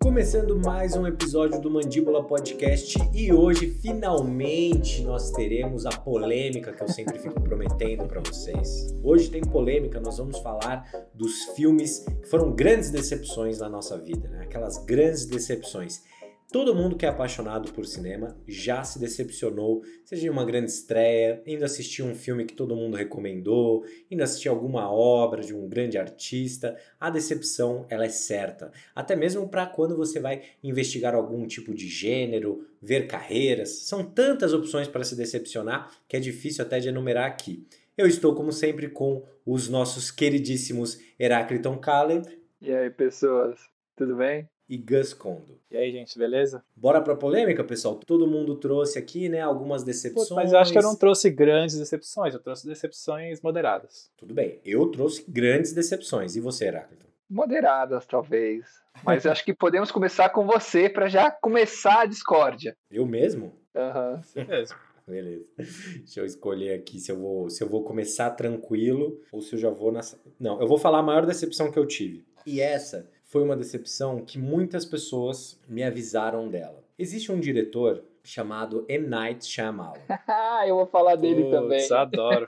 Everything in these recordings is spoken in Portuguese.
Começando mais um episódio do Mandíbula Podcast e hoje finalmente nós teremos a polêmica que eu sempre fico prometendo para vocês. Hoje tem polêmica, nós vamos falar dos filmes que foram grandes decepções na nossa vida, né? aquelas grandes decepções. Todo mundo que é apaixonado por cinema já se decepcionou, seja em uma grande estreia, indo assistir um filme que todo mundo recomendou, indo assistir alguma obra de um grande artista. A decepção, ela é certa. Até mesmo para quando você vai investigar algum tipo de gênero, ver carreiras. São tantas opções para se decepcionar que é difícil até de enumerar aqui. Eu estou, como sempre, com os nossos queridíssimos Herácliton Caleb. E aí, pessoas, tudo bem? E Gus Kondo. E aí, gente, beleza? Bora pra polêmica, pessoal? Todo mundo trouxe aqui, né, algumas decepções. Pô, mas eu acho que eu não trouxe grandes decepções, eu trouxe decepções moderadas. Tudo bem, eu trouxe grandes decepções. E você, Heráclito? Moderadas, talvez. Mas acho que podemos começar com você para já começar a discórdia. Eu mesmo? Aham. Uhum. mesmo. Beleza. Deixa eu escolher aqui se eu vou se eu vou começar tranquilo ou se eu já vou nessa. Não, eu vou falar a maior decepção que eu tive. E essa foi uma decepção que muitas pessoas me avisaram dela. Existe um diretor chamado M. Night Shyamalan. eu vou falar dele Puts, também. adoro.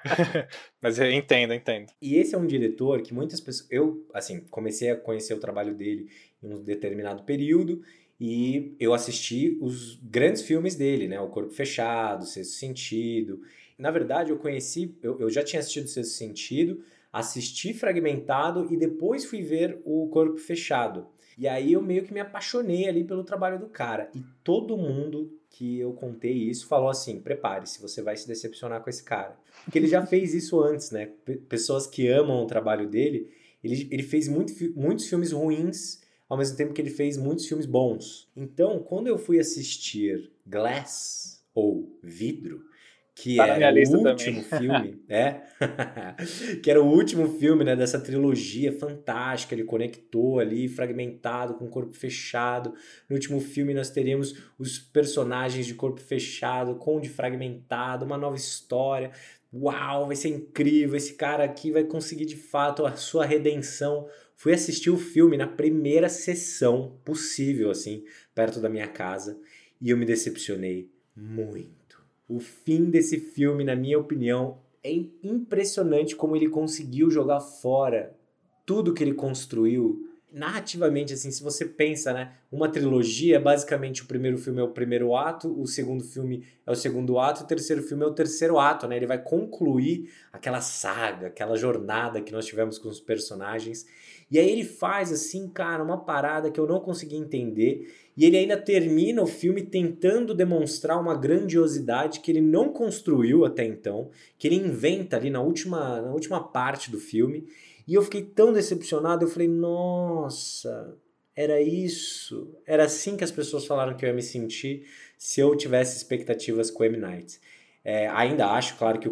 Mas eu entendo, entendo. E esse é um diretor que muitas pessoas... Eu, assim, comecei a conhecer o trabalho dele em um determinado período e eu assisti os grandes filmes dele, né? O Corpo Fechado, Sexto Sentido. Na verdade, eu conheci... Eu, eu já tinha assistido Sexto Sentido, assisti fragmentado e depois fui ver o Corpo Fechado. E aí eu meio que me apaixonei ali pelo trabalho do cara. E todo mundo que eu contei isso falou assim: prepare-se, você vai se decepcionar com esse cara. Porque ele já fez isso antes, né? P pessoas que amam o trabalho dele, ele, ele fez muito, muitos filmes ruins, ao mesmo tempo que ele fez muitos filmes bons. Então, quando eu fui assistir Glass, ou Vidro, que tá era o último também. filme, é, que era o último filme, né, dessa trilogia fantástica, ele conectou ali, fragmentado, com corpo fechado. No último filme nós teríamos os personagens de corpo fechado, com de fragmentado, uma nova história. Uau, vai ser incrível, esse cara aqui vai conseguir de fato a sua redenção. Fui assistir o filme na primeira sessão possível, assim, perto da minha casa, e eu me decepcionei muito o fim desse filme, na minha opinião, é impressionante como ele conseguiu jogar fora tudo que ele construiu. Narrativamente, assim, se você pensa, né? Uma trilogia, basicamente, o primeiro filme é o primeiro ato, o segundo filme é o segundo ato, o terceiro filme é o terceiro ato, né? Ele vai concluir aquela saga, aquela jornada que nós tivemos com os personagens. E aí ele faz, assim, cara, uma parada que eu não consegui entender e ele ainda termina o filme tentando demonstrar uma grandiosidade que ele não construiu até então, que ele inventa ali na última, na última parte do filme. E eu fiquei tão decepcionado, eu falei, nossa, era isso. Era assim que as pessoas falaram que eu ia me sentir se eu tivesse expectativas com M. Night. É, ainda acho, claro, que,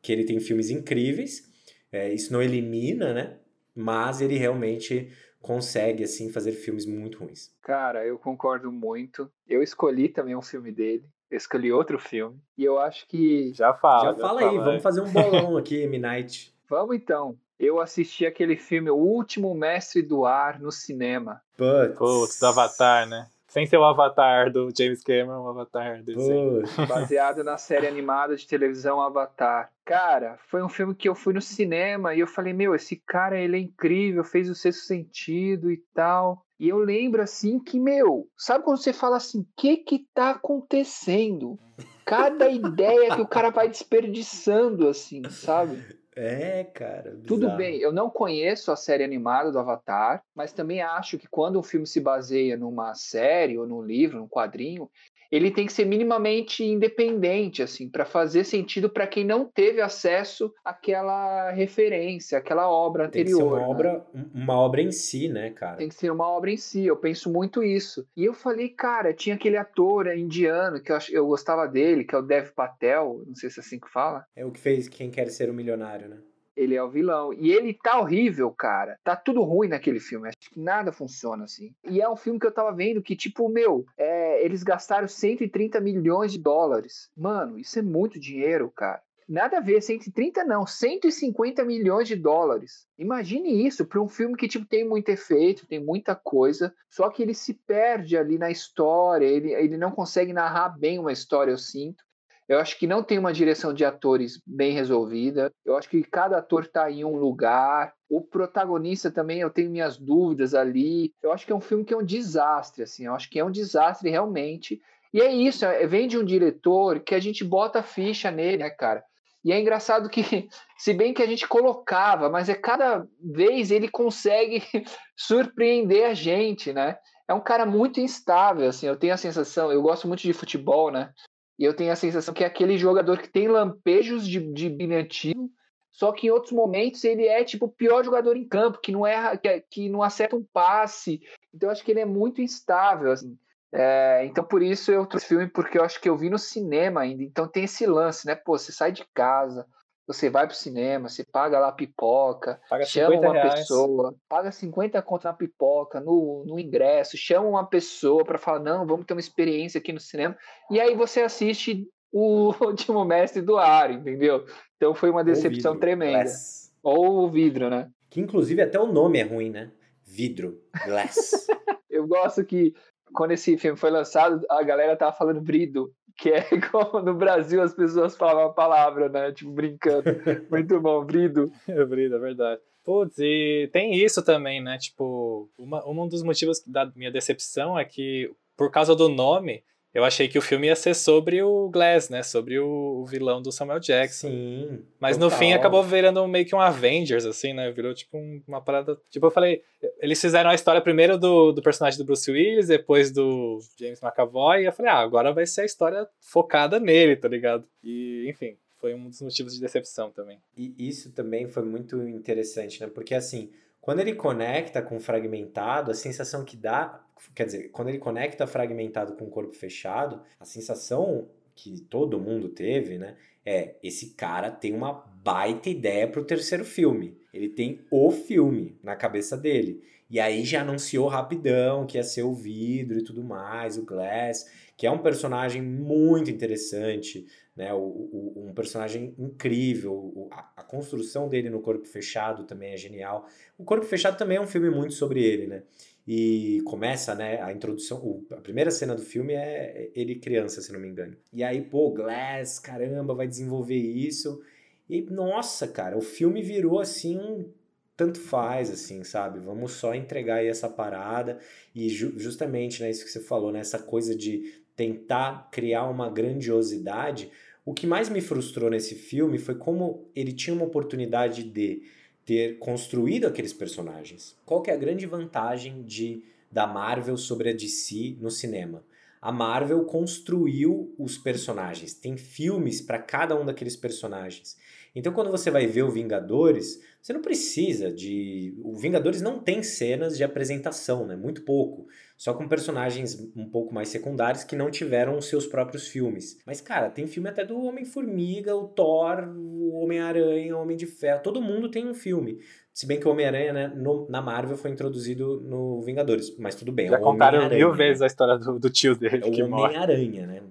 que ele tem filmes incríveis, é, isso não elimina, né? Mas ele realmente consegue, assim, fazer filmes muito ruins. Cara, eu concordo muito. Eu escolhi também um filme dele. Eu escolhi outro filme. E eu acho que. Já fala. Já, já fala, aí, vamos fazer um bolão aqui, M. Night. Vamos então. Eu assisti aquele filme O Último Mestre do Ar no cinema. Putz. Putz, do Avatar, né? Sem ser o Avatar do James Cameron, o Avatar desenho. Baseado na série animada de televisão Avatar. Cara, foi um filme que eu fui no cinema e eu falei, meu, esse cara, ele é incrível, fez o sexto sentido e tal. E eu lembro assim que, meu, sabe quando você fala assim, o que que tá acontecendo? Cada ideia que o cara vai desperdiçando, assim, sabe? É, cara. Bizarro. Tudo bem, eu não conheço a série animada do Avatar, mas também acho que quando um filme se baseia numa série ou num livro, num quadrinho, ele tem que ser minimamente independente, assim, para fazer sentido para quem não teve acesso àquela referência, àquela obra tem anterior. Tem que ser uma, né? obra, uma obra em si, né, cara? Tem que ser uma obra em si, eu penso muito isso. E eu falei, cara, tinha aquele ator indiano que eu, eu gostava dele, que é o Dev Patel, não sei se é assim que fala. É o que fez Quem Quer Ser um Milionário, né? Ele é o vilão. E ele tá horrível, cara. Tá tudo ruim naquele filme. Acho que nada funciona assim. E é um filme que eu tava vendo que, tipo, meu, é, eles gastaram 130 milhões de dólares. Mano, isso é muito dinheiro, cara. nada a ver, 130 não, 150 milhões de dólares. Imagine isso para um filme que tipo tem muito efeito, tem muita coisa, só que ele se perde ali na história, ele, ele não consegue narrar bem uma história, eu sinto. Eu acho que não tem uma direção de atores bem resolvida. Eu acho que cada ator está em um lugar. O protagonista também, eu tenho minhas dúvidas ali. Eu acho que é um filme que é um desastre, assim. Eu acho que é um desastre realmente. E é isso, é, vem de um diretor que a gente bota ficha nele, né, cara? E é engraçado que, se bem que a gente colocava, mas é cada vez ele consegue surpreender a gente, né? É um cara muito instável, assim. Eu tenho a sensação, eu gosto muito de futebol, né? E eu tenho a sensação que é aquele jogador que tem lampejos de, de brilhantismo, só que em outros momentos ele é tipo o pior jogador em campo, que não erra, que, que não acerta um passe. Então eu acho que ele é muito instável, assim. É, então por isso eu trouxe filme, porque eu acho que eu vi no cinema ainda. Então tem esse lance, né? Pô, você sai de casa, você vai pro cinema, você paga lá pipoca, Paga chama 50 uma reais. pessoa, paga 50 conto na pipoca, no, no ingresso, chama uma pessoa para falar, não, vamos ter uma experiência aqui no cinema. E aí você assiste o último mestre do ar, entendeu? Então foi uma decepção vidro, tremenda. Glass. Ou o vidro, né? Que inclusive até o nome é ruim, né? Vidro. Glass. Eu gosto que quando esse filme foi lançado, a galera tava falando brido, que é como no Brasil as pessoas falam a palavra, né? Tipo, brincando. Muito bom, brido. É verdade, é verdade. Putz, e tem isso também, né? Tipo, uma, um dos motivos da minha decepção é que, por causa do nome, eu achei que o filme ia ser sobre o Glass, né? Sobre o, o vilão do Samuel Jackson. Sim. Mas no total. fim acabou virando meio que um Avengers, assim, né? Virou tipo um- uma parada. Tipo, eu falei. Eles fizeram a história primeiro do, do personagem do Bruce Willis, depois do James McAvoy, e eu falei, ah, agora vai ser a história focada nele, tá ligado? E, enfim, foi um dos motivos de decepção também. E isso também foi muito interessante, né? Porque assim, quando ele conecta com fragmentado, a sensação que dá, quer dizer, quando ele conecta fragmentado com o corpo fechado, a sensação que todo mundo teve, né? É, esse cara tem uma baita ideia pro terceiro filme. Ele tem o filme na cabeça dele. E aí já anunciou rapidão que ia ser o vidro e tudo mais, o Glass, que é um personagem muito interessante, né? O, o- um personagem incrível. O- a, a construção dele no Corpo Fechado também é genial. O Corpo Fechado também é um filme muito sobre ele, né? E começa, né? A introdução. o- a primeira cena do filme é ele criança, se não me engano. E aí, pô, Glass, caramba, vai desenvolver isso. E, nossa, cara, o filme virou assim um tanto faz, assim, sabe? Vamos só entregar aí essa parada. E ju- justamente, né, isso que você falou, né? Essa coisa de tentar criar uma grandiosidade. O que mais me frustrou nesse filme foi como ele tinha uma oportunidade de ter construído aqueles personagens. Qual que é a grande vantagem de da Marvel sobre a DC no cinema? A Marvel construiu os personagens, tem filmes para cada um daqueles personagens. Então, quando você vai ver o Vingadores, você não precisa de. O Vingadores não tem cenas de apresentação, né? Muito pouco. Só com personagens um pouco mais secundários que não tiveram os seus próprios filmes. Mas, cara, tem filme até do Homem-Formiga, o Thor, o Homem-Aranha, o Homem de Ferro. Todo mundo tem um filme. Se bem que o Homem-Aranha, né, no- na Marvel foi introduzido no Vingadores. Mas tudo bem. Já é o contaram mil né? vezes a história do, do tio dele É o. Homem-Aranha, né?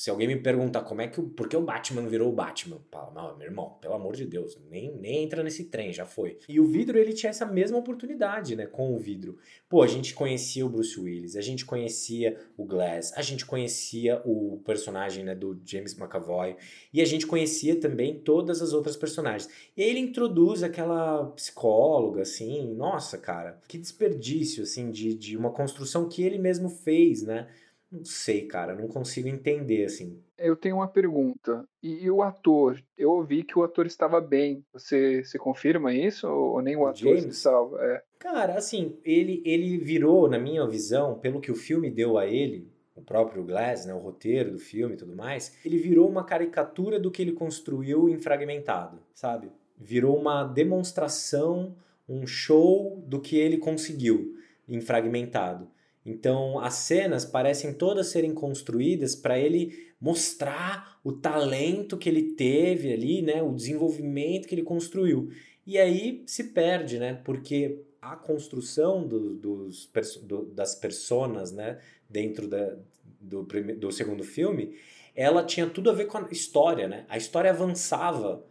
Se alguém me perguntar como é que por que o Batman virou o Batman, fala, não, meu irmão, pelo amor de Deus, nem, nem entra nesse trem, já foi. E o vidro, ele tinha essa mesma oportunidade, né, com o vidro. Pô, a gente conhecia o Bruce Willis, a gente conhecia o Glass, a gente conhecia o personagem, né, do James McAvoy, e a gente conhecia também todas as outras personagens. E aí ele introduz aquela psicóloga, assim, nossa, cara, que desperdício, assim, de, de uma construção que ele mesmo fez, né? Não sei, cara, não consigo entender, assim. Eu tenho uma pergunta. E, e o ator? Eu ouvi que o ator estava bem. Você, você confirma isso? Ou, nem o O ator se James? salva? É. Cara, assim, ele, ele virou, na minha visão, pelo que o filme deu a ele, o próprio Glass, né, o roteiro do filme e tudo mais, ele virou uma caricatura do que ele construiu em Fragmentado, sabe? Virou uma demonstração, um show do que ele conseguiu em Fragmentado. Então, as cenas parecem todas serem construídas para ele mostrar o talento que ele teve ali, né, o desenvolvimento que ele construiu. E aí se perde, né? Porque a construção do- dos, do- das personas, né, dentro da- do, do segundo filme, ela tinha tudo a ver com a história, né? A história avançava.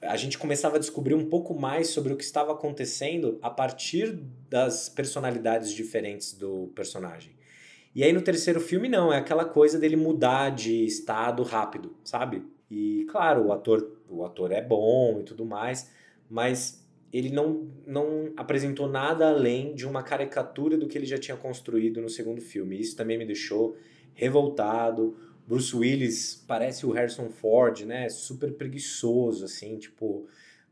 A gente começava a descobrir um pouco mais sobre o que estava acontecendo a partir das personalidades diferentes do personagem. E aí no terceiro filme não, é aquela coisa dele mudar de estado rápido, sabe? E claro, o ator, o ator é bom e tudo mais, mas ele não, não apresentou nada além de uma caricatura do que ele já tinha construído no segundo filme. Isso também me deixou revoltado. Bruce Willis parece o Harrison Ford, né? Super preguiçoso, assim, tipo,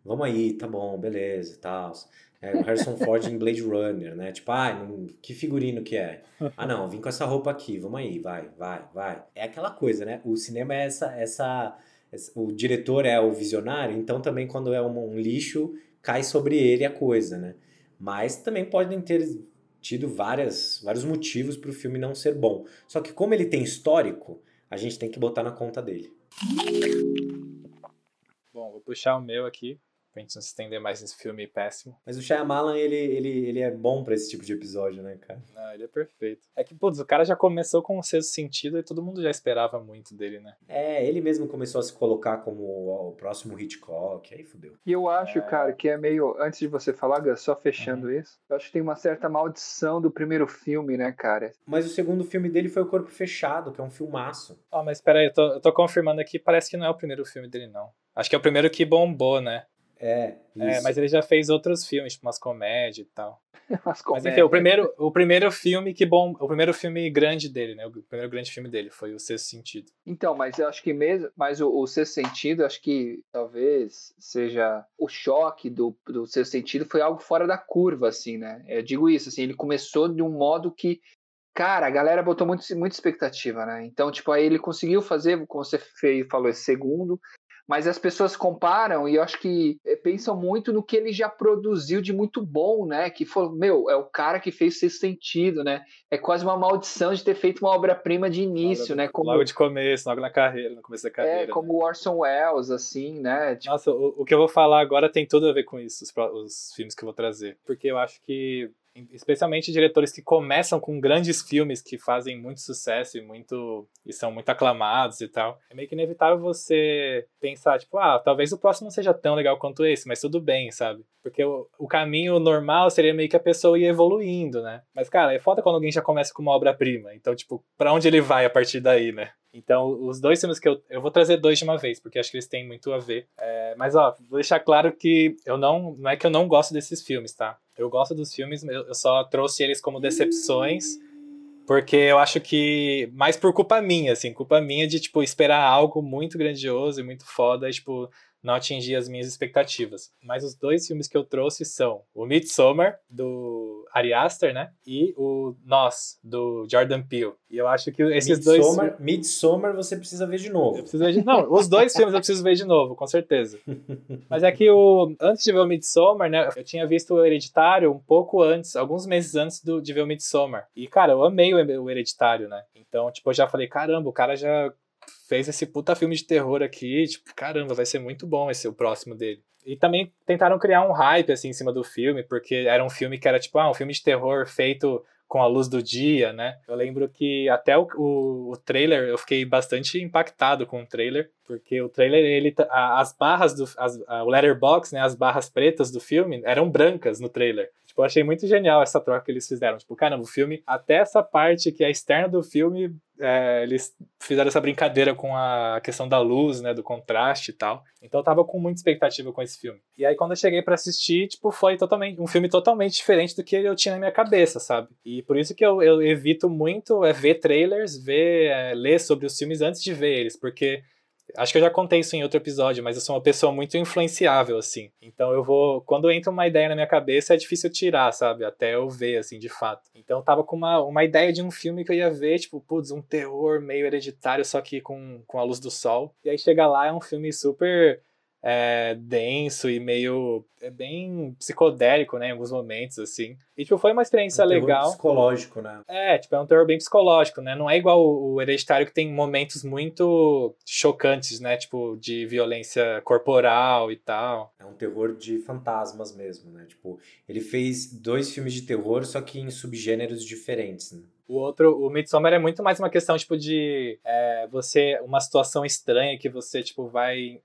vamos aí, tá bom, beleza, tal. É, o Harrison Ford em Blade Runner, né? Tipo, ah, que figurino que é? Ah, não, vim com essa roupa aqui, vamos aí, vai, vai, vai. É aquela coisa, né? O cinema é essa, essa, essa o diretor é o visionário, então também quando é um, um lixo, cai sobre ele a coisa, né? Mas também podem ter tido várias, vários motivos para o filme não ser bom. Só que como ele tem histórico, a gente tem que botar na conta dele. Bom, vou puxar o meu aqui pra gente não se estender mais nesse filme péssimo. Mas o Shyamalan, ele, ele, ele é bom para esse tipo de episódio, né, cara? Não, ele é perfeito. É que, putz, o cara já começou com o sexto sentido e todo mundo já esperava muito dele, né? É, ele mesmo começou a se colocar como o, próximo Hitchcock, aí fudeu. E eu acho, é... cara, que é meio. Antes de você falar, Gus, só fechando uhum. isso, eu acho que tem uma certa maldição do primeiro filme, né, cara? Mas o segundo filme dele foi O Corpo Fechado, que é um filmaço. Ó, oh, mas peraí, eu tô, eu tô confirmando aqui, parece que não é o primeiro filme dele, não. Acho que é o primeiro que bombou, né? É, é, mas ele já fez outros filmes, tipo umas comédias e tal. Mas enfim, o primeiro, o primeiro filme que bom, o primeiro filme grande dele, né? O primeiro grande filme dele foi o Sexto Sentido. Então, mas eu acho que mesmo, mas o, o Sexto Sentido, acho que talvez seja o choque do, do Sexto Sentido foi algo fora da curva, assim, né? Eu digo isso, assim, ele começou de um modo que Cara, a galera botou muito, muita expectativa, né? Então, tipo, aí ele conseguiu fazer, como você fez, falou, esse segundo, mas as pessoas comparam e eu acho que eh, pensam muito no que ele já produziu de muito bom, né? Que foi, meu, é o cara que fez Sexto Sentido, né? É quase uma maldição de ter feito uma obra-prima de início, logo, né? Como, logo de começo, logo na carreira, no começo da carreira. É, como né? Orson Welles, assim, né? Tipo... Nossa, o, o, que eu vou falar agora tem tudo a ver com isso, os, os filmes que eu vou trazer. Porque eu acho que especialmente diretores que começam com grandes filmes que fazem muito sucesso e muito e são muito aclamados e tal. É meio que inevitável você pensar, tipo, ah, talvez o próximo não seja tão legal quanto esse, mas tudo bem, sabe? Porque o, o caminho normal seria meio que a pessoa ir evoluindo, né? Mas, cara, é foda quando alguém já começa com uma obra-prima. Então, tipo, pra onde ele vai a partir daí, né? Então, os dois filmes que eu. Eu vou trazer dois de uma vez, porque acho que eles têm muito a ver. É, mas, ó, vou deixar claro que eu não. Não é que eu não gosto desses filmes, tá? Eu gosto dos filmes, eu só trouxe eles como decepções, porque eu acho que. Mais por culpa minha, assim, culpa minha de, tipo, esperar algo muito grandioso e muito foda, e, tipo, não atingir as minhas expectativas. Mas os dois filmes que eu trouxe são o Midsommar, do Ari Aster, né? E o Nós, do Jordan Peele. E eu acho que esses Midsommar, dois... Midsommar você precisa ver de novo. Eu preciso ver de... Não, os dois filmes eu preciso ver de novo, com certeza. Mas é que o... antes de ver o Midsommar, né? Eu tinha visto o Hereditário um pouco antes, alguns meses antes do... de ver o Midsommar. E, cara, eu amei o Hereditário, né? Então, tipo, eu já falei, caramba, o cara já fez esse puta filme de terror aqui, tipo, caramba, vai ser muito bom esse o próximo dele. E também tentaram criar um hype assim em cima do filme, porque era um filme que era tipo, ah, um filme de terror feito com a luz do dia, né? Eu lembro que até o, o, o trailer, eu fiquei bastante impactado com o trailer, porque o trailer, ele, as barras do, as, o letterbox, né, as barras pretas do filme eram brancas no trailer. Tipo, eu achei muito genial essa troca que eles fizeram. Tipo, caramba, o filme, até essa parte que é externa do filme, é, eles fizeram essa brincadeira com a questão da luz, né, do contraste e tal. Então eu tava com muita expectativa com esse filme. E aí quando eu cheguei para assistir, tipo, foi totalmente um filme totalmente diferente do que eu tinha na minha cabeça, sabe? E por isso que eu, eu evito muito é, ver trailers, ver, é, ler sobre os filmes antes de ver eles, porque Acho que eu já contei isso em outro episódio, mas eu sou uma pessoa muito influenciável, assim. Então eu vou. Quando entra uma ideia na minha cabeça, é difícil tirar, sabe? Até eu ver, assim, de fato. Então eu tava com uma, uma ideia de um filme que eu ia ver, tipo, putz, um terror meio hereditário, só que com, com a luz do sol. E aí chega lá, é um filme super é, denso e meio. É bem psicodélico, né? Em alguns momentos, assim. E, tipo, foi uma experiência um legal. psicológico, né? É, tipo, é um terror bem psicológico, né? Não é igual o Hereditário que tem momentos muito chocantes, né? Tipo, de violência corporal e tal. É um terror de fantasmas mesmo, né? Tipo, ele fez dois filmes de terror, só que em subgêneros diferentes, né? O outro, o Midsommar é muito mais uma questão, tipo, de é, você, uma situação estranha que você, tipo, vai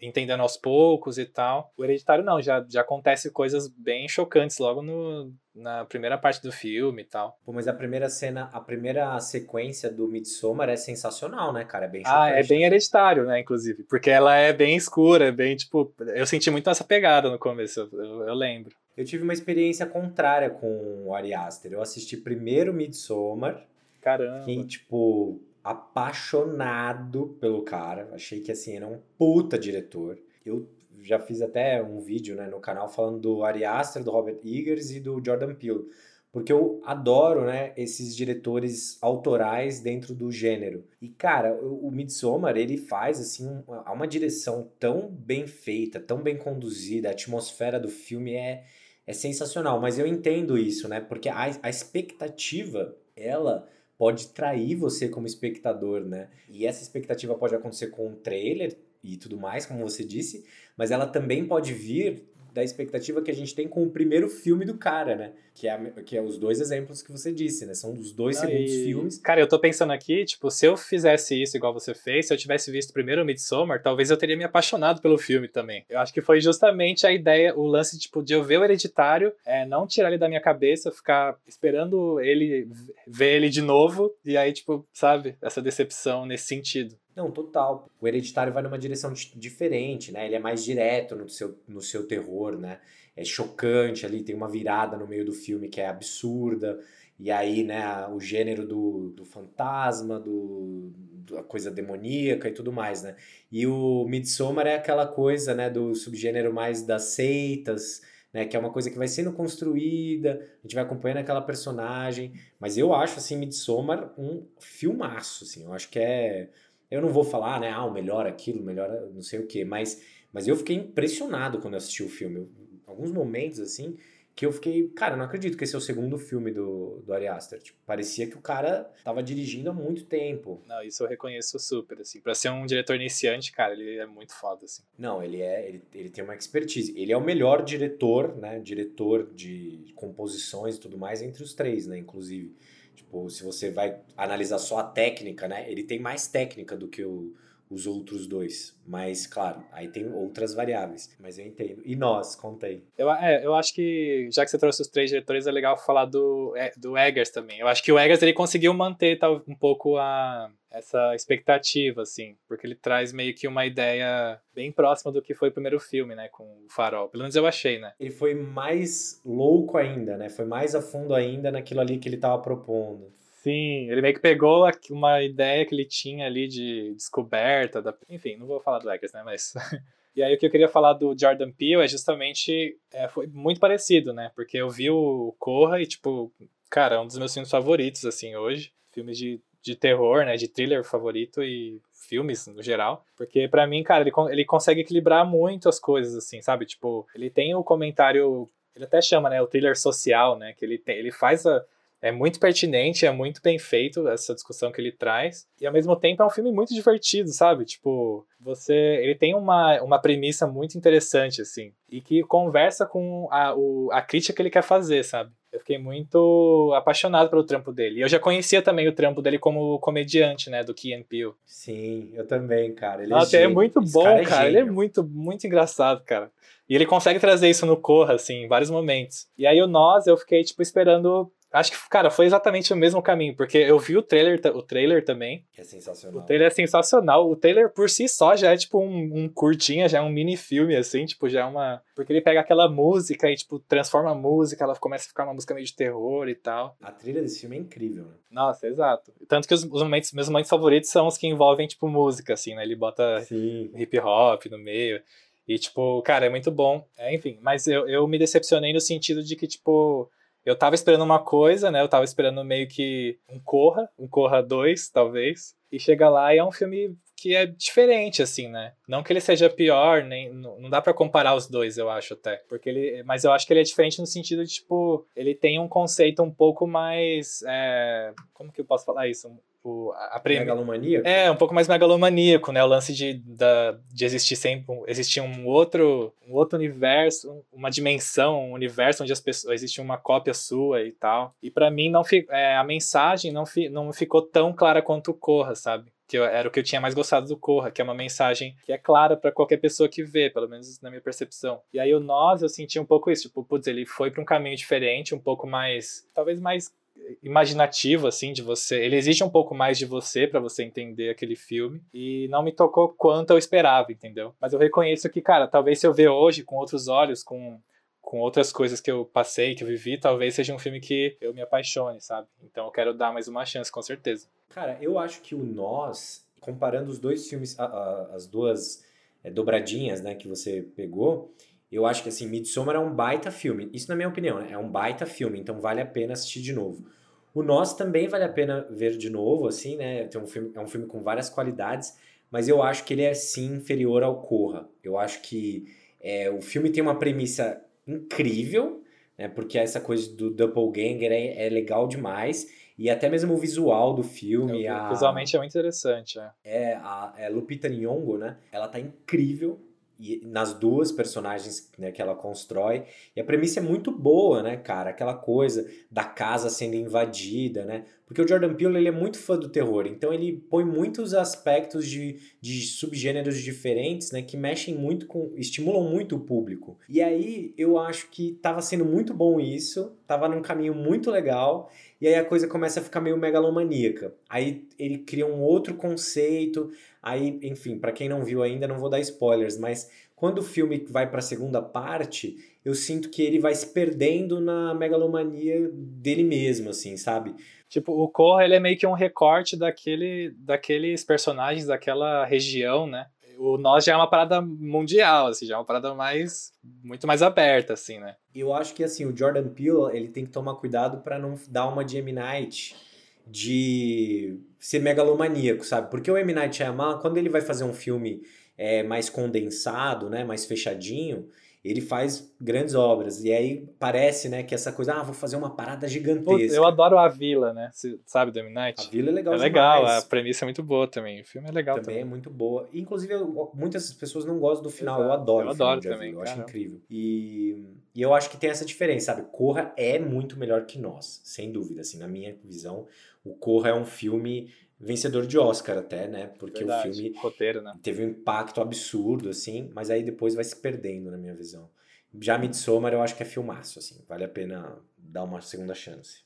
entendendo aos poucos e tal. O Hereditário não, já, já acontece coisas bem chocantes logo no, na primeira parte do filme e tal. Pô, mas a primeira cena, a primeira sequência do Midsommar é sensacional, né, cara? É bem chocante. Ah, é bem hereditário, né, inclusive. Porque ela é bem escura, é bem, tipo... Eu senti muito essa pegada no começo, eu, eu, lembro. Eu tive uma experiência contrária com o Ari Aster. Eu assisti primeiro Midsommar. Caramba. Tipo, apaixonado pelo cara. Achei que assim, era um puta diretor. Eu já fiz até um vídeo né, no canal falando do Ari Aster, do Robert Eggers e do Jordan Peele. Porque eu adoro, né, esses diretores autorais dentro do gênero. E, cara, o, Midsommar, ele faz, assim, uma, uma direção tão bem feita, tão bem conduzida, a atmosfera do filme é, é sensacional. Mas eu entendo isso, né, porque a, a expectativa, ela pode trair você como espectador, né? E essa expectativa pode acontecer com um trailer e tudo mais, como você disse, mas ela também pode vir da expectativa que a gente tem com o primeiro filme do cara, né? Que é, que é os dois exemplos que você disse, né? São os dois segundos filmes. Cara, eu tô pensando aqui, tipo, se eu fizesse isso igual você fez, se eu tivesse visto primeiro o Midsommar, talvez eu teria me apaixonado pelo filme também. Eu acho que foi justamente a ideia, o lance, tipo, de eu ver o Hereditário, é, não tirar ele da minha cabeça, ficar esperando ele, ver ele de novo, e aí, tipo, sabe? Essa decepção nesse sentido. Não, total. O Hereditário vai numa direção diferente, né? Ele é mais direto no seu, no seu terror, né? É chocante ali, tem uma virada no meio do filme que é absurda. E aí, né, o gênero do, do fantasma, do, da coisa demoníaca e tudo mais, né? E o Midsommar é aquela coisa, né, do subgênero mais das seitas, né, que é uma coisa que vai sendo construída, a gente vai acompanhando aquela personagem, mas eu acho, assim, Midsommar um filmaço, assim, eu acho que é eu não vou falar, né, ah, o melhor aquilo, o melhor não sei o que, mas, mas eu fiquei impressionado quando eu assisti o filme. Eu, alguns momentos, assim, que eu fiquei, cara, não acredito que esse é o segundo filme do, do Ari Aster. Tipo, parecia que o cara tava dirigindo há muito tempo. Não, isso eu reconheço super, assim. Pra ser um diretor iniciante, cara, ele é muito foda, assim. Não, ele é, ele, ele tem uma expertise. Ele é o melhor diretor, né, diretor de composições e tudo mais entre os três, né, inclusive. Tipo, se você vai analisar só a técnica, né? Ele tem mais técnica do que o, os outros dois. Mas, claro, aí tem outras variáveis. Mas eu entendo. E nós, conta aí. Eu, é, eu acho que, já que você trouxe os três diretores, é legal falar do, é, do Eggers também. Eu acho que o Eggers ele conseguiu manter tá, um pouco a, essa expectativa, assim, porque ele traz meio que uma ideia bem próxima do que foi o primeiro filme, né, com o Farol. Pelo menos eu achei, né? Ele foi mais louco ainda, né? Foi mais a fundo ainda naquilo ali que ele estava propondo. Sim, ele meio que pegou uma ideia que ele tinha ali de descoberta, da... enfim, não vou falar do Eggers, né, mas... E aí o que eu queria falar do Jordan Peele é justamente, é, foi muito parecido, né, porque eu vi o Corra e, tipo, cara, é um dos meus filmes favoritos, assim, hoje. Filmes de de terror, né, de thriller favorito e filmes no geral, porque para mim, cara, ele, ele consegue equilibrar muito as coisas assim, sabe? Tipo, ele tem o comentário, ele até chama, né, o thriller social, né, que ele tem, ele faz a é muito pertinente, é muito bem feito essa discussão que ele traz. E ao mesmo tempo é um filme muito divertido, sabe? Tipo, você. Ele tem uma, uma premissa muito interessante, assim. E que conversa com a, o, a crítica que ele quer fazer, sabe? Eu fiquei muito apaixonado pelo trampo dele. E eu já conhecia também o trampo dele como comediante, né, do Key Peele. Sim, eu também, cara. Ele é, é muito bom, cara. É cara. ele é muito, muito engraçado, cara. E ele consegue trazer isso no Corra, assim, em vários momentos. E aí o Nós, eu fiquei, tipo, esperando Acho que, cara, foi exatamente o mesmo caminho, porque eu vi o trailer, o trailer também. Que é sensacional. O trailer é sensacional. O trailer por si só já é tipo um, um curtinha, já é um mini filme, assim, tipo, já é uma. Porque ele pega aquela música e, tipo, transforma a música, ela começa a ficar uma música meio de terror e tal. A trilha desse filme é incrível, né? Nossa, exato. Tanto que os, os momentos, meus momentos favoritos são os que envolvem, tipo, música, assim, né? Ele bota Sim. hip hop no meio. E, tipo, cara, é muito bom. É, enfim, mas eu, eu me decepcionei no sentido de que, tipo eu tava esperando uma coisa, né? Eu tava esperando meio que um Corra, um Corra 2, talvez. E chega lá e é um filme que é diferente, assim, né? Não que ele seja pior, nem não dá para comparar os dois, eu acho até. Porque ele, mas eu acho que ele é diferente no sentido de, tipo, ele tem um conceito um pouco mais. É, como que eu posso falar isso? O, a, a premi... Megalomaníaco? É, um pouco mais megalomaníaco, né? O lance de, da, de existir sempre existir um outro, um outro universo, uma dimensão, um universo onde as pessoas existe uma cópia sua e tal. E para mim não é, a mensagem não, fi, não ficou tão clara quanto o Corra, sabe? que eu, era o que eu tinha mais gostado do Corra, que é uma mensagem que é clara para qualquer pessoa que vê, pelo menos na minha percepção. E aí o Nós, eu senti um pouco isso, tipo, putz, ele foi para um caminho diferente, um pouco mais, talvez mais imaginativo assim de você. Ele exige um pouco mais de você para você entender aquele filme e não me tocou quanto eu esperava, entendeu? Mas eu reconheço que, cara, talvez se eu ver hoje com outros olhos, com com outras coisas que eu passei, que eu vivi, talvez seja um filme que eu me apaixone, sabe? Então eu quero dar mais uma chance, com certeza. Cara, eu acho que o Nós, comparando os dois filmes, a, a, as duas é, dobradinhas, né, que você pegou, eu acho que assim, Midsommar é um baita filme. Isso na minha opinião, né? É um baita filme, então vale a pena assistir de novo. O Nós também vale a pena ver de novo, assim, né? Tem um filme, é um filme com várias qualidades, mas eu acho que ele é sim inferior ao Corra. Eu acho que é, o filme tem uma premissa incrível, né? Porque essa coisa do doppelganger é, é legal demais. E até mesmo o visual do filme. É, a, visualmente é muito interessante. É, é a é Lupita Nyong'o, né? Ela tá incrível e nas duas personagens né, que ela constrói. E a premissa é muito boa, né, cara? Aquela coisa da casa sendo invadida, né? Porque o Jordan Peele ele é muito fã do terror, então ele põe muitos aspectos de, de subgêneros diferentes, né, que mexem muito com, estimulam muito o público. E aí eu acho que estava sendo muito bom isso, estava num caminho muito legal, e aí a coisa começa a ficar meio megalomaníaca. Aí ele cria um outro conceito, Aí, enfim, para quem não viu ainda, não vou dar spoilers, mas quando o filme vai para a segunda parte, eu sinto que ele vai se perdendo na megalomania dele mesmo, assim, sabe? Tipo, o Korra, ele é meio que um recorte daquele, daqueles personagens daquela região, né? O Nós já é uma parada mundial, assim, já é uma parada mais muito mais aberta, assim, né? Eu acho que assim, o Jordan Peele, ele tem que tomar cuidado para não dar uma de M. Night de ser megalomaníaco, sabe? Porque o M. Night Shyamalan, quando ele vai fazer um filme é, mais condensado, né, mais fechadinho, ele faz grandes obras. E aí parece, né, que essa coisa, ah, vou fazer uma parada gigantesca. Eu adoro a Vila, né? Você sabe do M. Night? A Vila é legal É legal, a premissa é muito boa também. O filme é legal também. Também é muito boa. Inclusive, eu, muitas pessoas não gostam do final. Exato. Eu adoro Eu adoro também. Eu acho incrível. E, e eu acho que tem essa diferença, sabe? Corra é muito melhor que nós, sem dúvida, assim, na minha visão. O Corra é um filme vencedor de Oscar até, né? Porque Verdade. o filme Roteiro, né? teve um impacto absurdo, assim, mas aí depois vai se perdendo, na minha visão. Já Midsommar eu acho que é filmaço, assim, vale a pena dar uma segunda chance.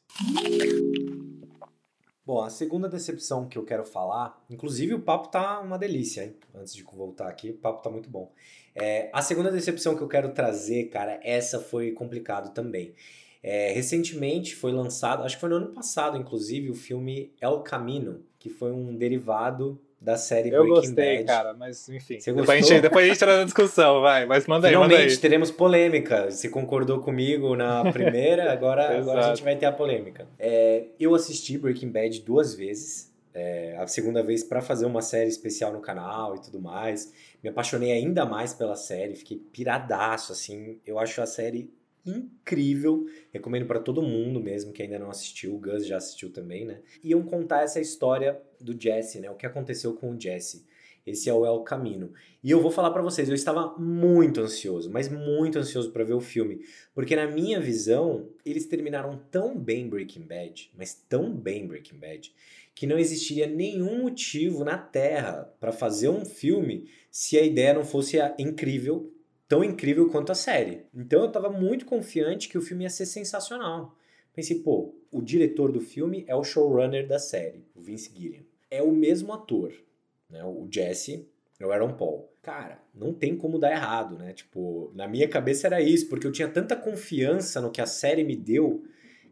Bom, a segunda decepção que eu quero falar, inclusive o papo tá uma delícia, hein? Antes de voltar aqui, o papo tá muito bom. É, a segunda decepção que eu quero trazer, cara, essa foi complicado também. É, recentemente foi lançado, acho que foi no ano passado, inclusive, o filme El Camino, que foi um derivado da série eu Breaking gostei, Bad. cara, mas enfim. Você depois, a gente, depois a gente entra na discussão, vai. Mas manda aí, Finalmente aí. teremos polêmica. Você concordou comigo na primeira, agora, agora a gente vai ter a polêmica. É, eu assisti Breaking Bad duas vezes. É, a segunda vez para fazer uma série especial no canal e tudo mais. Me apaixonei ainda mais pela série, fiquei piradaço, assim. Eu acho a série incrível. Recomendo para todo mundo mesmo que ainda não assistiu. O Gus já assistiu também, né? Iam contar essa história do Jesse, né? O que aconteceu com o Jesse. Esse é o El Camino. E eu vou falar para vocês, eu estava muito ansioso, mas muito ansioso para ver o filme, porque na minha visão, eles terminaram tão bem Breaking Bad, mas tão bem Breaking Bad, que não existiria nenhum motivo na Terra para fazer um filme se a ideia não fosse incrível tão incrível quanto a série. Então eu estava muito confiante que o filme ia ser sensacional. Pensei, pô, o diretor do filme é o showrunner da série, o Vince Gilliam. É o mesmo ator, né? O Jesse é o Aaron Paul. Cara, não tem como dar errado, né? Tipo, na minha cabeça era isso, porque eu tinha tanta confiança no que a série me deu,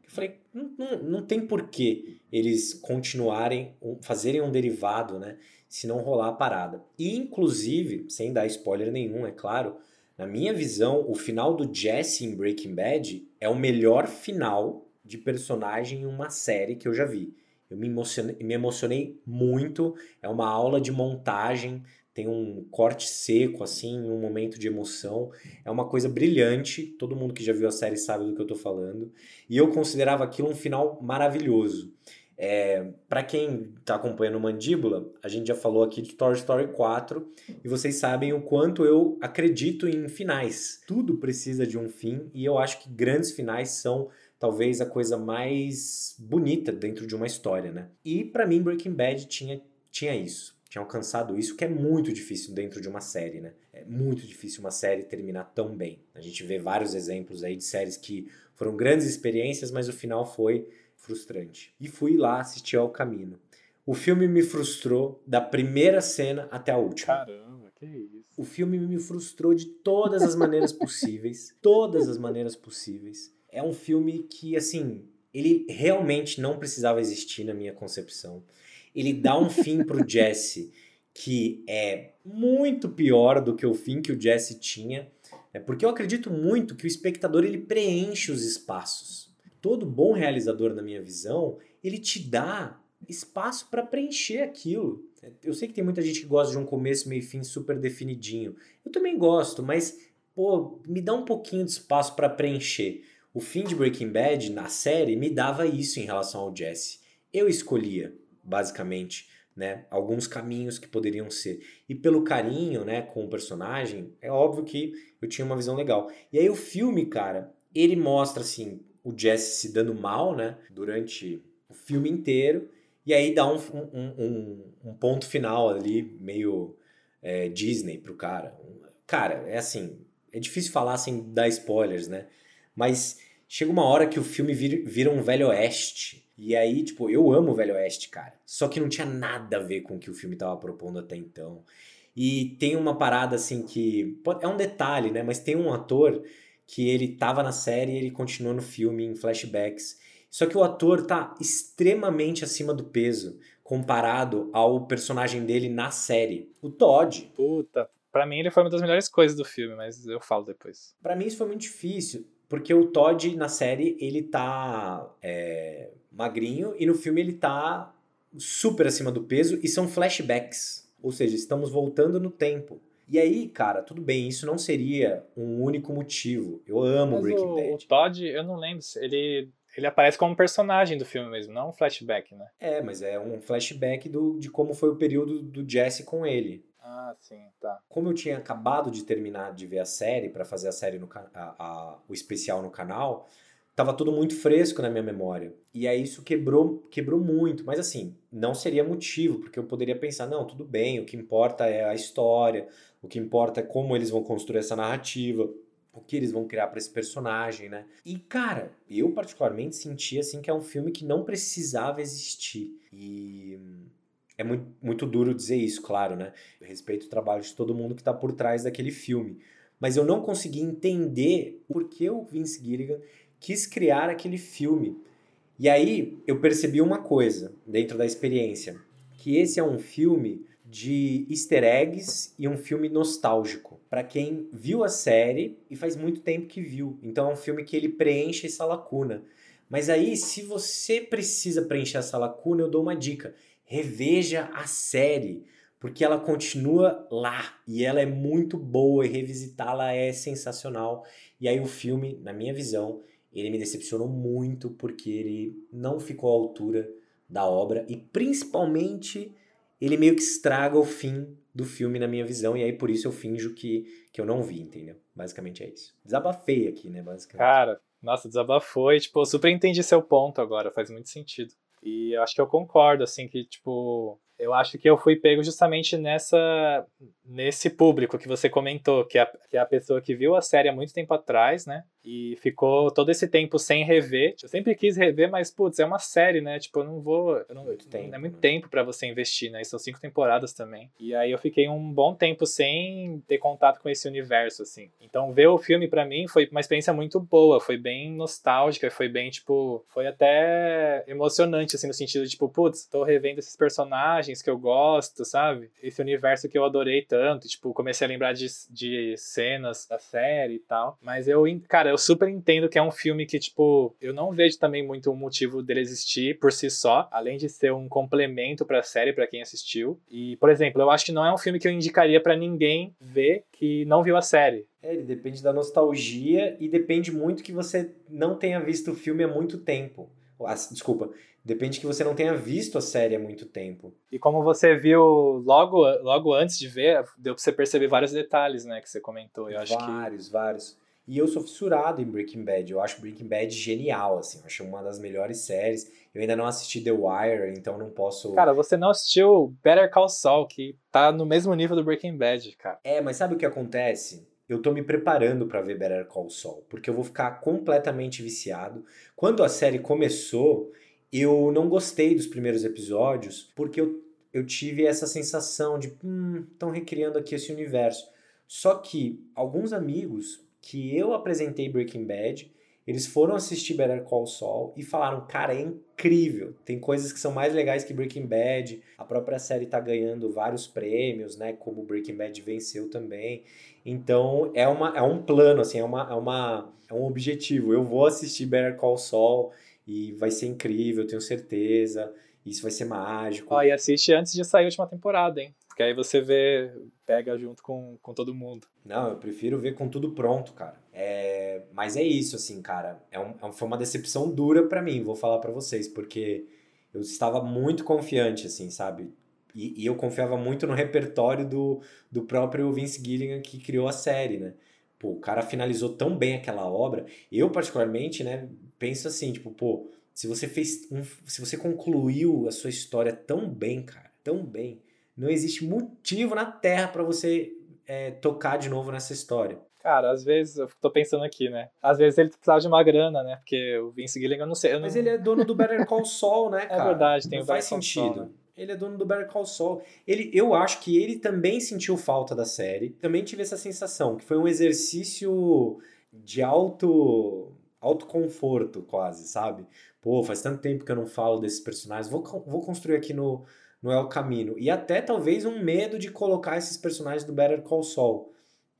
que eu falei, não, não, não tem porquê eles continuarem, fazerem um derivado, né? Se não rolar a parada. E, inclusive, sem dar spoiler nenhum, é claro, na minha visão, o final do Jesse em Breaking Bad é o melhor final de personagem em uma série que eu já vi. Eu me emocionei, me emocionei muito. É uma aula de montagem, tem um corte seco, assim, um momento de emoção. É uma coisa brilhante. Todo mundo que já viu a série sabe do que eu tô falando. E eu considerava aquilo um final maravilhoso. É, para quem está acompanhando Mandíbula, a gente já falou aqui de Toy Story 4 e vocês sabem o quanto eu acredito em finais. Tudo precisa de um fim e eu acho que grandes finais são talvez a coisa mais bonita dentro de uma história, né? E para mim Breaking Bad tinha, tinha isso, tinha alcançado isso, que é muito difícil dentro de uma série, né? É muito difícil uma série terminar tão bem. A gente vê vários exemplos aí de séries que foram grandes experiências, mas o final foi frustrante. E fui lá assistir ao Camino. O filme me frustrou da primeira cena até a última. Caramba, que isso. O filme me frustrou de todas as maneiras possíveis. Todas as maneiras possíveis. É um filme que, assim, ele realmente não precisava existir na minha concepção. Ele dá um fim pro Jesse que é muito pior do que o fim que o Jesse tinha. É porque eu acredito muito que o espectador ele preenche os espaços todo bom realizador, na minha visão, ele te dá espaço para preencher aquilo. Eu sei que tem muita gente que gosta de um começo, meio e fim super definidinho. Eu também gosto, mas pô, me dá um pouquinho de espaço para preencher. O fim de Breaking Bad na série me dava isso em relação ao Jesse. Eu escolhia, basicamente, né, alguns caminhos que poderiam ser. E pelo carinho, né, com o personagem, é óbvio que eu tinha uma visão legal. E aí o filme, cara, ele mostra assim, o Jesse se dando mal, né? Durante o filme inteiro. E aí dá um, um, um, um ponto final ali, meio é, Disney pro cara. Cara, é assim, é difícil falar sem dar spoilers, né? Mas chega uma hora que o filme vira, vira um velho oeste. E aí, tipo, eu amo o velho oeste, cara. Só que não tinha nada a ver com o que o filme tava propondo até então. E tem uma parada assim que. É um detalhe, né? Mas tem um ator que ele tava na série e ele continua no filme em flashbacks. Só que o ator tá extremamente acima do peso comparado ao personagem dele na série, o Todd. Puta, pra mim ele foi uma das melhores coisas do filme, mas eu falo depois. Para mim isso foi muito difícil, porque o Todd na série ele tá é, magrinho e no filme ele tá super acima do peso e são flashbacks. Ou seja, estamos voltando no tempo. E aí, cara, tudo bem, isso não seria um único motivo. Eu amo Mas Breaking o, Bad. O Todd, eu não lembro, ele ele aparece como personagem do filme mesmo, não um flashback, né? É, mas é um flashback do, de como foi o período do Jesse com ele. Ah, sim, tá. Como eu tinha acabado de terminar de ver a série, para fazer a série no a, a, o especial no canal, tava tudo muito fresco na minha memória. E aí isso quebrou, quebrou muito. Mas assim, não seria motivo, porque eu poderia pensar, não, tudo bem, o que importa é a história, o que importa é como eles vão construir essa narrativa, o que eles vão criar para esse personagem, né? E cara, eu particularmente senti assim que é um filme que não precisava existir. E é muito, muito duro dizer isso, claro, né? Eu respeito o trabalho de todo mundo que está por trás daquele filme. Mas eu não consegui entender por que o Vince Gilligan quis criar aquele filme. E aí eu percebi uma coisa dentro da experiência, que esse é um filme de easter eggs e um filme nostálgico para quem viu a série e faz muito tempo que viu. Então é um filme que ele preenche essa lacuna. Mas aí, se você precisa preencher essa lacuna, eu dou uma dica: reveja a série, porque ela continua lá e ela é muito boa e revisitá-la é sensacional. E aí o filme, na minha visão, ele me decepcionou muito porque ele não ficou à altura da obra e principalmente ele meio que estraga o fim do filme na minha visão, e aí por isso eu finjo que, que eu não vi, entendeu? Basicamente é isso. Desabafei aqui, né, basicamente. Cara, nossa, desabafou e, tipo, eu super entendi seu ponto agora, faz muito sentido. E eu acho que eu concordo, assim, que, tipo, eu acho que eu fui pego justamente nessa nesse público que você comentou, que é, que é a pessoa que viu a série há muito tempo atrás, né? E ficou todo esse tempo sem rever. Eu sempre quis rever, mas, putz, é uma série, né? Tipo, eu não vou. Eu não, muito tempo, é muito né? tempo para você investir, né? E são cinco temporadas também. E aí eu fiquei um bom tempo sem ter contato com esse universo, assim. Então, ver o filme para mim foi uma experiência muito boa. Foi bem nostálgica, foi bem, tipo. Foi até emocionante, assim, no sentido de, tipo, putz, tô revendo esses personagens que eu gosto, sabe? Esse universo que eu adorei tanto tipo, comecei a lembrar de, de cenas da série e tal. Mas eu, cara, eu super entendo que é um filme que, tipo, eu não vejo também muito um motivo dele existir por si só, além de ser um complemento pra série, para quem assistiu. E, por exemplo, eu acho que não é um filme que eu indicaria para ninguém ver que não viu a série. É, ele depende da nostalgia e depende muito que você não tenha visto o filme há muito tempo. Desculpa, Depende que você não tenha visto a série há muito tempo. E como você viu logo, logo antes de ver, deu pra você perceber vários detalhes, né, que você comentou. Eu acho vários, que... vários. E eu sou fissurado em Breaking Bad. Eu acho Breaking Bad genial, assim. Eu acho uma das melhores séries. Eu ainda não assisti The Wire, então não posso. Cara, você não assistiu Better Call Saul, que tá no mesmo nível do Breaking Bad, cara. É, mas sabe o que acontece? Eu tô me preparando para ver Better Call Saul, porque eu vou ficar completamente viciado. Quando a série começou, eu não gostei dos primeiros episódios, porque eu, eu tive essa sensação de, hum, estão recriando aqui esse universo. Só que alguns amigos que eu apresentei Breaking Bad, eles foram assistir Better Call Saul e falaram, cara, é incrível. Tem coisas que são mais legais que Breaking Bad. A própria série tá ganhando vários prêmios, né? Como Breaking Bad venceu também. Então é, uma, é um plano, assim, é, uma, é, uma, é um objetivo. Eu vou assistir Better Call Saul e vai ser incrível, tenho certeza. Isso vai ser mágico. Ó, e assiste antes de sair a última temporada, hein? Porque aí você vê, pega junto com, com todo mundo. Não, eu prefiro ver com tudo pronto, cara. É, mas é isso, assim, cara. É um, é foi uma decepção dura para mim, vou falar para vocês, porque eu estava muito confiante, assim, sabe? E, e, eu confiava muito no repertório do, do próprio Vince Gilligan que criou a série, né? Pô, o cara finalizou tão bem aquela obra. Eu, particularmente, né, penso assim, tipo, pô, se você fez um, se você concluiu a sua história tão bem, cara, tão bem, não existe motivo na Terra para você é, tocar de novo nessa história. Cara, às vezes, eu tô pensando aqui, né? Às vezes ele precisava de uma grana, né? Porque o Vince Gilligan, eu não sei. Eu Mas não... ele é dono do Better Call Saul, né, é cara? É verdade, tem não faz sentido. Saul, né? Ele é dono do Better Call Saul. Ele, eu acho que ele também sentiu falta da série. Também tive essa sensação, que foi um exercício de alto autoconforto, quase, sabe? Pô, faz tanto tempo que eu não falo desses personagens. Vou, vou construir aqui no, no El Camino. E até talvez um medo de colocar esses personagens do Better Call Saul.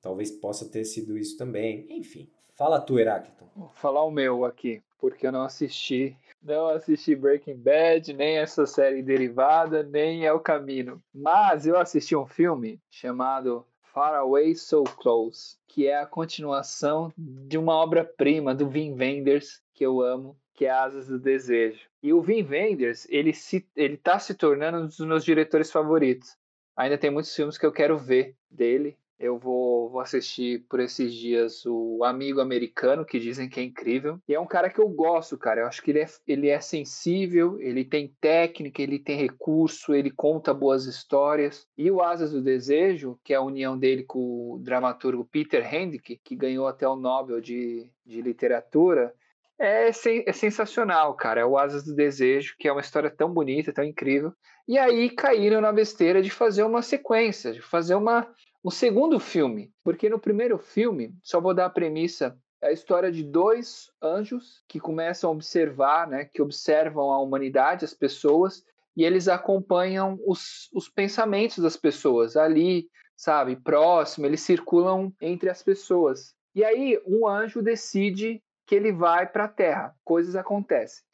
Talvez possa ter sido isso também. Enfim. Fala tu, Heráclito. Vou falar o meu aqui, porque eu não assisti. Não assisti Breaking Bad, nem essa série derivada, nem El Camino. Mas eu assisti um filme chamado Far Away So Close, que é a continuação de uma obra-prima do Wim Wenders, que eu amo, que é Asas do Desejo. E o Wim Wenders, ele se, ele tá se tornando um dos meus diretores favoritos. Ainda tem muitos filmes que eu quero ver dele. Eu vou, vou assistir por esses dias o Amigo Americano, que dizem que é incrível. E é um cara que eu gosto, cara. Eu acho que ele é, ele é sensível, ele tem técnica, ele tem recurso, ele conta boas histórias. E o Asas do Desejo, que é a união dele com o dramaturgo Peter Handke, que ganhou até o Nobel de, de Literatura, é, é sensacional, cara. É o Asas do Desejo, que é uma história tão bonita, tão incrível. E aí caíram na besteira de fazer uma sequência, de fazer uma, um segundo filme. Porque no primeiro filme, só vou dar a premissa, é a história de dois anjos que começam a observar, né, que observam a humanidade, as pessoas, e eles acompanham os, os pensamentos das pessoas ali, sabe, próximo, eles circulam entre as pessoas. E aí um anjo decide que ele vai para a Terra, coisas acontecem.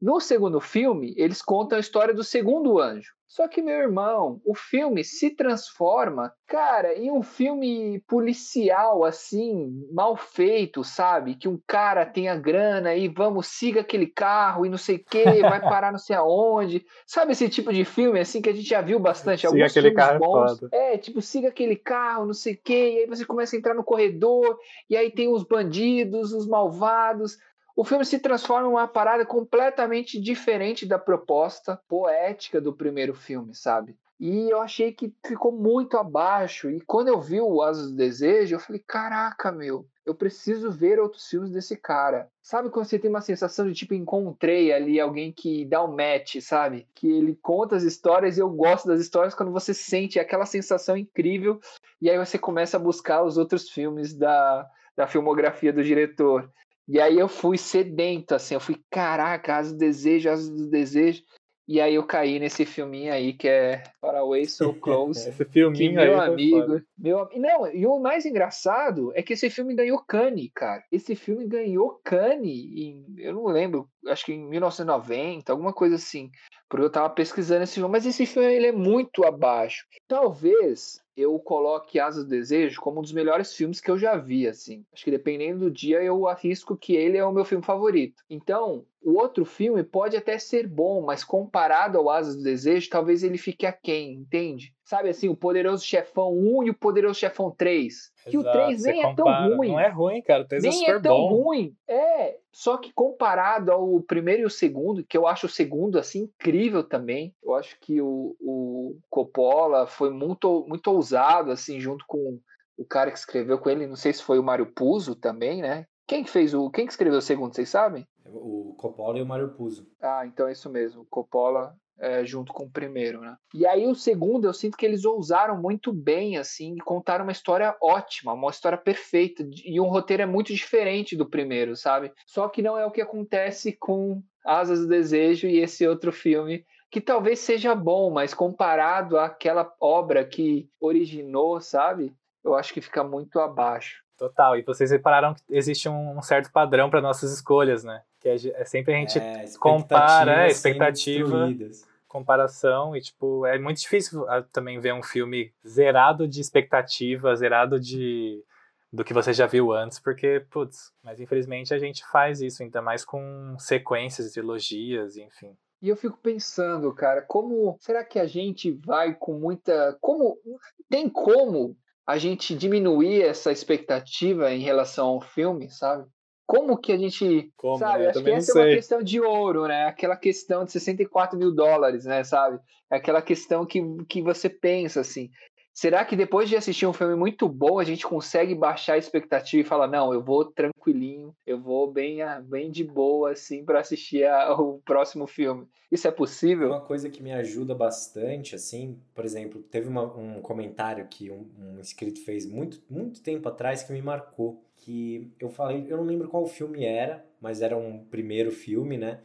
No segundo filme, eles contam a história do segundo anjo. Só que, meu irmão, o filme se transforma, cara, em um filme policial, assim, mal feito, sabe? Que um cara tem a grana e vamos, siga aquele carro e não sei o que, vai parar não sei aonde. Sabe esse tipo de filme, assim, que a gente já viu bastante? Siga aquele carro é bons. É, tipo, siga aquele carro, não sei o que, e aí você começa a entrar no corredor, e aí tem os bandidos, os malvados o filme se transforma em uma parada completamente diferente da proposta poética do primeiro filme, sabe? E eu achei que ficou muito abaixo. E quando eu vi o Asas do Desejo, eu falei: caraca, meu, eu preciso ver outros filmes desse cara. Sabe quando você tem uma sensação de tipo, encontrei ali alguém que dá um match, sabe? Que ele conta as histórias e eu gosto das histórias quando você sente aquela sensação incrível. E aí você começa a buscar os outros filmes da, da filmografia do diretor. E aí eu fui sedento, assim, eu fui, caraca, Asa do Desejo, Asa do Desejo. E aí eu caí nesse filminho aí que é Faraway So Close. esse filminho meu aí amigo, meu Não, e o mais engraçado é que esse filme ganhou Cannes, cara. Esse filme ganhou Cannes em, eu não lembro, acho que em 1990, alguma coisa assim. Porque eu tava pesquisando esse filme, mas esse filme ele é muito abaixo. Talvez eu coloque Asa do Desejo como um dos melhores filmes que eu já vi, assim. Acho que dependendo do dia eu arrisco que ele é o meu filme favorito. Então, o outro filme pode até ser bom, mas comparado ao Asas do Desejo, talvez ele fique aquém, entende? Sabe assim, o Poderoso Chefão 1 e o Poderoso Chefão 3. Que Exato, o 3 nem é tão ruim. Não é ruim, cara. O 3 é nem super é tão bom. ruim. É, só que comparado ao primeiro e o segundo, que eu acho o segundo assim incrível também. Eu acho que o, o Coppola foi muito, muito ousado assim, junto com o cara que escreveu com ele, não sei se foi o Mário Puzo também, né? Quem que fez o, quem que escreveu o segundo, vocês sabem? O Coppola e o Mario Puzo. Ah, então é isso mesmo. O Coppola é, junto com o primeiro, né? E aí o segundo, eu sinto que eles ousaram muito bem, assim, e contaram uma história ótima, uma história perfeita, e um roteiro é muito diferente do primeiro, sabe? Só que não é o que acontece com Asas do Desejo e esse outro filme, que talvez seja bom, mas comparado àquela obra que originou, sabe? Eu acho que fica muito abaixo. Total. E vocês repararam que existe um certo padrão para nossas escolhas, né? Que é, é sempre a gente É, compara, é, expectativas sendo expectativa. comparação e tipo é muito difícil ah, também ver um filme zerado de expectativa, zerado de do que você já viu antes, porque putz, mas infelizmente a gente faz isso ainda mais com sequências, trilogias, enfim. E eu fico pensando, cara, como será que a gente vai com muita, como tem como a gente diminuir essa expectativa em relação ao filme, sabe? Como que a gente, Como, sabe? né? Acho que essa é uma sei. questão de ouro, né? Aquela questão de 64 mil dólares, né? Sabe? É aquela questão que, que você pensa assim. Será que depois de assistir um filme muito bom, a gente consegue baixar a expectativa e falar, não, eu vou tranquilinho, eu vou bem, bem de boa, assim, para assistir a- o próximo filme? Isso é possível? Uma coisa que me ajuda bastante, assim, por exemplo, teve uma- um comentário que um, um inscrito fez muito, muito tempo atrás que me marcou. Que eu falei, eu não lembro qual filme era, mas era um primeiro filme, né?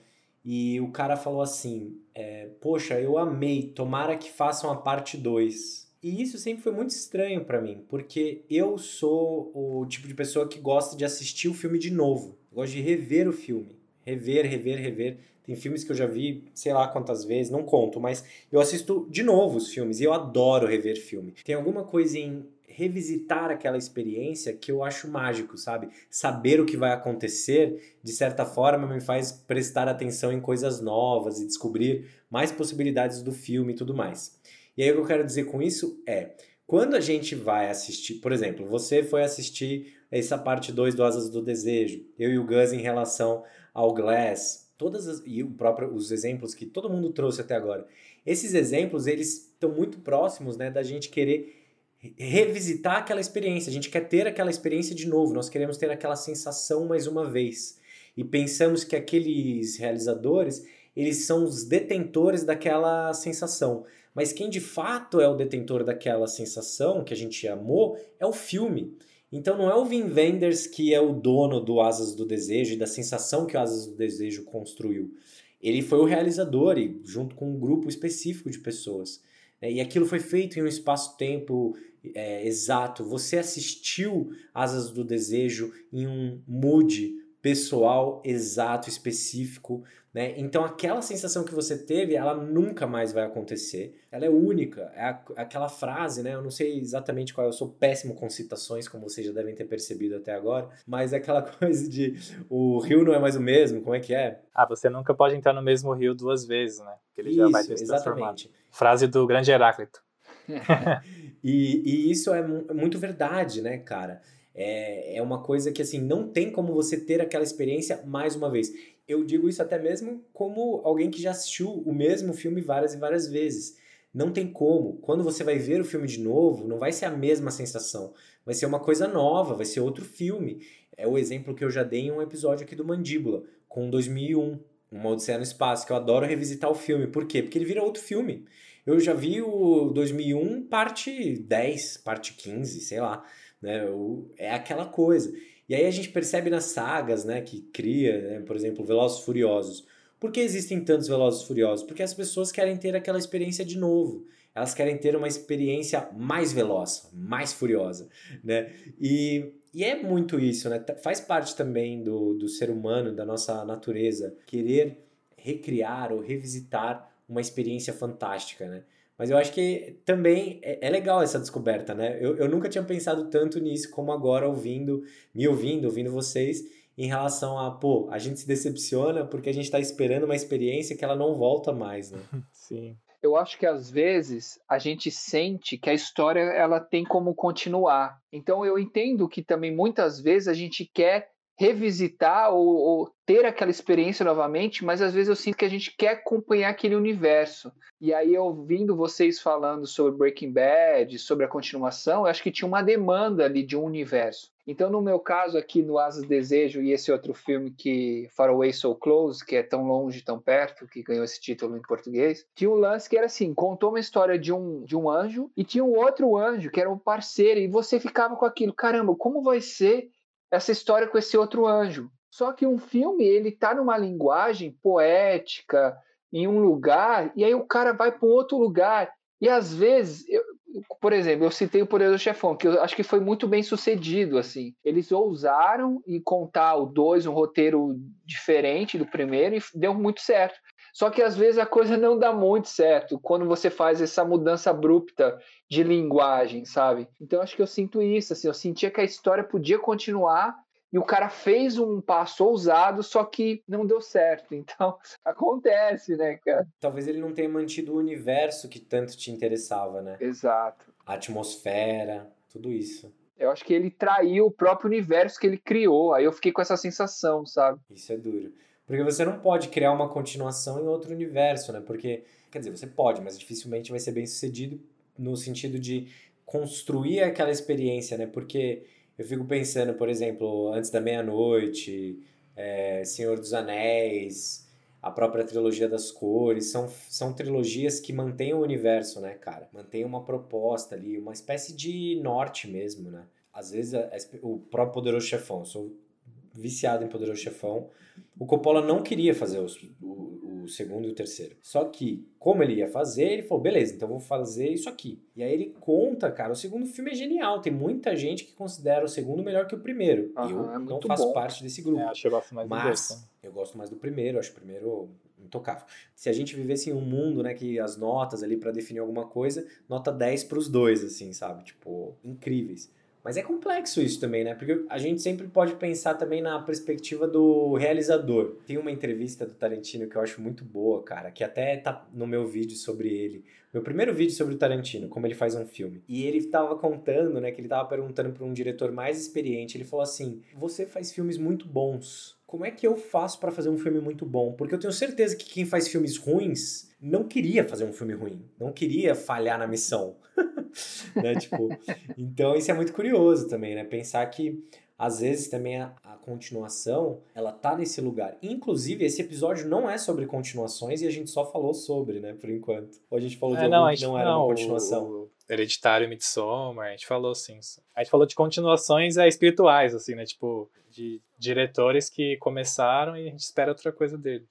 E o cara falou assim: é, Poxa, eu amei, tomara que façam a parte 2. E isso sempre foi muito estranho pra mim, porque eu sou o tipo de pessoa que gosta de assistir o filme de novo. Gosto de rever o filme. Rever, rever, rever. Tem filmes que eu já vi, sei lá quantas vezes, não conto, mas eu assisto de novo os filmes e eu adoro rever filme. Tem alguma coisa em revisitar aquela experiência que eu acho mágico, sabe? Saber o que vai acontecer, de certa forma, me faz prestar atenção em coisas novas e descobrir mais possibilidades do filme e tudo mais. E aí o que eu quero dizer com isso é, quando a gente vai assistir, por exemplo, você foi assistir essa parte 2 do Asas do Desejo, eu e o Gus em relação ao Glass, todas as, e o próprio, os exemplos que todo mundo trouxe até agora. Esses exemplos, eles estão muito próximos, né, da gente querer re- revisitar aquela experiência. A gente quer ter aquela experiência de novo, nós queremos ter aquela sensação mais uma vez. E pensamos que aqueles realizadores, eles são os detentores daquela sensação. Mas quem de fato é o detentor daquela sensação que a gente amou é o filme. Então não é o Vin Wenders que é o dono do Asas do Desejo e da sensação que o Asas do Desejo construiu. Ele foi o realizador e junto com um grupo específico de pessoas. né? E aquilo foi feito em um espaço-tempo é, exato. Você assistiu Asas do Desejo em um mood pessoal exato, específico, né? Então aquela sensação que você teve, ela nunca mais vai acontecer. Ela é única. É a- aquela frase, né? Eu não sei exatamente qual. é, Eu sou péssimo com citações, como vocês já devem ter percebido até agora. Mas é aquela coisa de o rio não é mais o mesmo. Como é que é? Ah, você nunca pode entrar no mesmo rio duas vezes, né? Porque ele já vai Isso, ter se transformado. Frase do grande Heráclito. E, e isso é é muito verdade, né, cara? É, é uma coisa que, assim, não tem como você ter aquela experiência mais uma vez. Eu digo isso até mesmo como alguém que já assistiu o mesmo filme várias e várias vezes. Não tem como. Quando você vai ver o filme de novo, não vai ser a mesma sensação. Vai ser uma coisa nova, vai ser outro filme. É o exemplo que eu já dei em um episódio aqui do Mandíbula, com 2001, Uma Odisseia no Espaço, que eu adoro revisitar o filme. Por quê? Porque ele vira outro filme. Eu já vi o 2001 parte 10, parte 15, sei lá. Né? É aquela coisa. E aí a gente percebe nas sagas né, que cria, né, por exemplo, Velozes Furiosos. Por que existem tantos Velozes Furiosos? Porque as pessoas querem ter aquela experiência de novo. Elas querem ter uma experiência mais veloz, mais furiosa, né? E, e é muito isso, né? Faz parte também do, do ser humano, da nossa natureza, querer recriar ou revisitar uma experiência fantástica, né? Mas eu acho que também é, é legal essa descoberta, né? Eu, eu nunca tinha pensado tanto nisso como agora, ouvindo, me ouvindo, ouvindo vocês. em relação a, pô, a gente se decepciona porque a gente está esperando uma experiência que ela não volta mais, né? Sim. Eu acho que às vezes a gente sente que a história ela tem como continuar. Então eu entendo que também muitas vezes a gente quer revisitar ou, ou, ter aquela experiência novamente, mas às vezes eu sinto que a gente quer acompanhar aquele universo. E aí, ouvindo vocês falando sobre Breaking Bad, sobre a continuação, eu acho que tinha uma demanda ali de um universo. Então, no meu caso aqui no Asas Desejo e esse outro filme que Far Away So Close, que é tão longe, tão perto, que ganhou esse título em português, tinha um lance que era assim, contou uma história de um, de um anjo e tinha um outro anjo que era um parceiro e você ficava com aquilo, caramba, como vai ser essa história com esse outro anjo. Só que um filme, ele tá numa linguagem poética, em um lugar, e aí o cara vai para um outro lugar. E às vezes, eu, por exemplo, eu citei o Poder do Chefão, que eu acho que foi muito bem sucedido, assim. Eles ousaram e contar o dois, um roteiro diferente do primeiro, e deu muito certo. Só que às vezes a coisa não dá muito certo quando você faz essa mudança abrupta de linguagem, sabe? Então acho que eu sinto isso, assim, eu sentia que a história podia continuar e o cara fez um passo ousado, só que não deu certo. Então, acontece, né, cara? Talvez ele não tenha mantido o universo que tanto te interessava, né? Exato. A atmosfera, tudo isso. Eu acho que ele traiu o próprio universo que ele criou. Aí eu fiquei com essa sensação, sabe? Isso é duro. Porque você não pode criar uma continuação em outro universo, né? Porque, quer dizer, você pode, mas dificilmente vai ser bem sucedido no sentido de construir aquela experiência, né? Porque eu fico pensando, por exemplo, Antes da Meia-Noite, é, Senhor dos Anéis, a própria trilogia das cores, são, são trilogias que mantêm o universo, né, cara? Mantém uma proposta ali, uma espécie de norte mesmo, né? Às vezes, a, a, o próprio Poderoso Chefão, sou viciado em Poderoso Chefão. O Coppola não queria fazer os, o, o, segundo e o terceiro. Só que, como ele ia fazer, ele falou: beleza, então vou fazer isso aqui. E aí ele conta, cara, o segundo filme é genial. Tem muita gente que considera o segundo melhor que o primeiro. Uhum, eu é não faço bom. parte desse grupo. É, acho eu mais Mas dois, né? eu gosto mais do primeiro, acho o primeiro intocável. Se a gente vivesse em um mundo, né, que as notas ali para definir alguma coisa, nota 10 para os dois, assim, sabe? Tipo, incríveis. Mas é complexo isso também, né? Porque a gente sempre pode pensar também na perspectiva do realizador. Tem uma entrevista do Tarantino que eu acho muito boa, cara, que até tá no meu vídeo sobre ele. Meu primeiro vídeo sobre o Tarantino, como ele faz um filme. E ele tava contando, né, que ele tava perguntando para um diretor mais experiente. Ele falou assim: "Você faz filmes muito bons. Como é que eu faço para fazer um filme muito bom? Porque eu tenho certeza que quem faz filmes ruins não queria fazer um filme ruim, não queria falhar na missão. né? Tipo, então isso é muito curioso também, né? Pensar que às vezes também a, a, continuação ela tá nesse lugar. Inclusive, esse episódio não é sobre continuações e a gente só falou sobre, né, por enquanto. Ou a gente falou de É, algum não, a que não era não, uma continuação. O, o Hereditário Midsommar, a gente falou assim. A gente falou de continuações é, espirituais, assim, né? Tipo, de diretores que começaram e a gente espera outra coisa dele.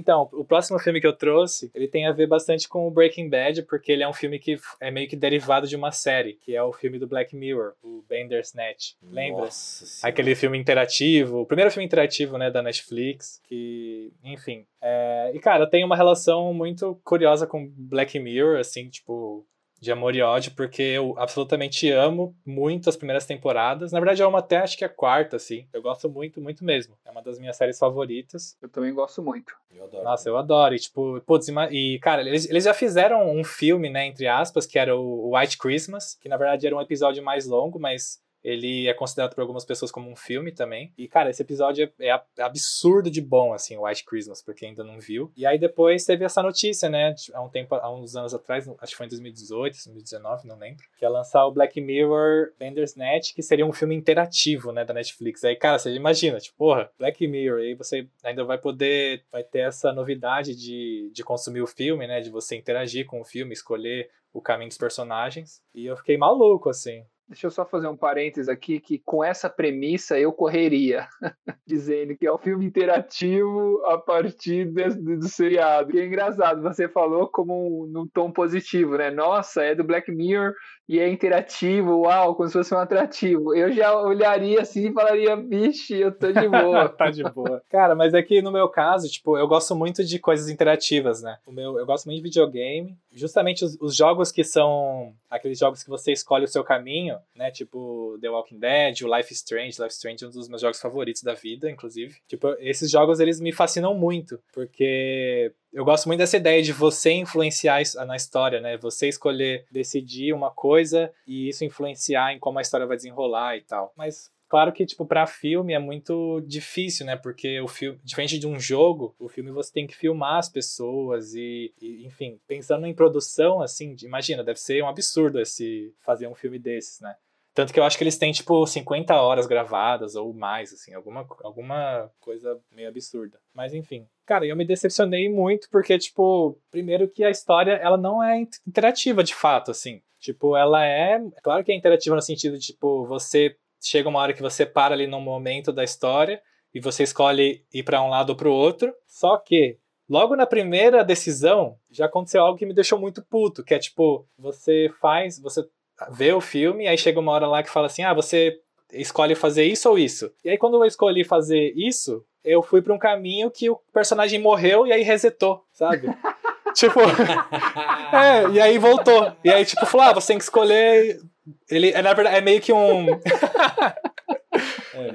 Então, o próximo filme que eu trouxe, ele tem a ver bastante com o Breaking Bad, porque ele é um filme que é meio que derivado de uma série, que é o filme do Black Mirror, o Bandersnatch. Lembra? Nossa. Aquele filme interativo, o primeiro filme interativo, né, da Netflix, que, enfim. É... E, cara, eu tenho uma relação muito curiosa com Black Mirror, assim, tipo, de amor e ódio, porque eu absolutamente amo muito as primeiras temporadas. Na verdade, eu amo até acho que a quarta, assim. Eu gosto muito, muito mesmo. É uma das minhas séries favoritas. Eu também gosto muito. Eu adoro. Nossa, eu adoro. E, tipo, putz, e, cara, eles, eles já fizeram um filme, né, entre aspas, que era o White Christmas, que na verdade era um episódio mais longo, mas ele é considerado por algumas pessoas como um filme também. E, cara, esse episódio é, é absurdo de bom, assim, White Christmas, pra quem ainda não viu. E aí depois teve essa notícia, né, há um tempo, há uns anos atrás, acho que foi em 2018, 2019, não lembro, que ia lançar o Black Mirror Bandersnatch, que seria um filme interativo, né, da Netflix. Aí, cara, você imagina, tipo, porra, Black Mirror, aí você ainda vai poder, vai ter essa novidade de, de consumir o filme, né, de você interagir com o filme, escolher o caminho dos personagens. E eu fiquei maluco, assim. Deixa eu só fazer um parênteses aqui, que com essa premissa eu correria, dizendo que é um filme interativo a partir desse, do seriado. Que é engraçado, você falou como um, num tom positivo, né? Nossa, é do Black Mirror e é interativo, uau, como se fosse um atrativo. Eu já olharia assim e falaria, vixe, eu tô de boa. tá de boa. Cara, mas é que no meu caso, tipo, eu gosto muito de coisas interativas, né? O meu, eu gosto muito de videogame. Justamente os, os jogos que são aqueles jogos que você escolhe o seu caminho, né? Tipo The Walking Dead, o Life is Strange. Life is Strange é um dos meus jogos favoritos da vida, inclusive. Tipo, esses jogos eles me fascinam muito, porque eu gosto muito dessa ideia de você influenciar na história, né? Você escolher decidir uma coisa e isso influenciar em como a história vai desenrolar e tal. Mas Claro que, tipo, pra filme é muito difícil, né? Porque o filme, diferente de um jogo, o filme você tem que filmar as pessoas e, e enfim, pensando em produção, assim, imagina, deve ser um absurdo esse fazer um filme desses, né? Tanto que eu acho que eles têm, tipo, 50 horas gravadas ou mais, assim, alguma, alguma coisa meio absurda. Mas, enfim. Cara, eu me decepcionei muito porque, tipo, primeiro que a história, ela não é interativa de fato, assim. Tipo, ela é. Claro que é interativa no sentido de, tipo, você chega uma hora que você para ali num momento da história e você escolhe ir para um lado ou para o outro. Só que logo na primeira decisão já aconteceu algo que me deixou muito puto, que é tipo, você faz, você vê o filme, aí chega uma hora lá que fala assim: "Ah, você escolhe fazer isso ou isso". E aí quando eu escolhi fazer isso, eu fui para um caminho que o personagem morreu e aí resetou, sabe? tipo, é, e aí voltou. E aí, tipo, falou: ah, você tem que escolher ele, é, na verdade, é meio que um. É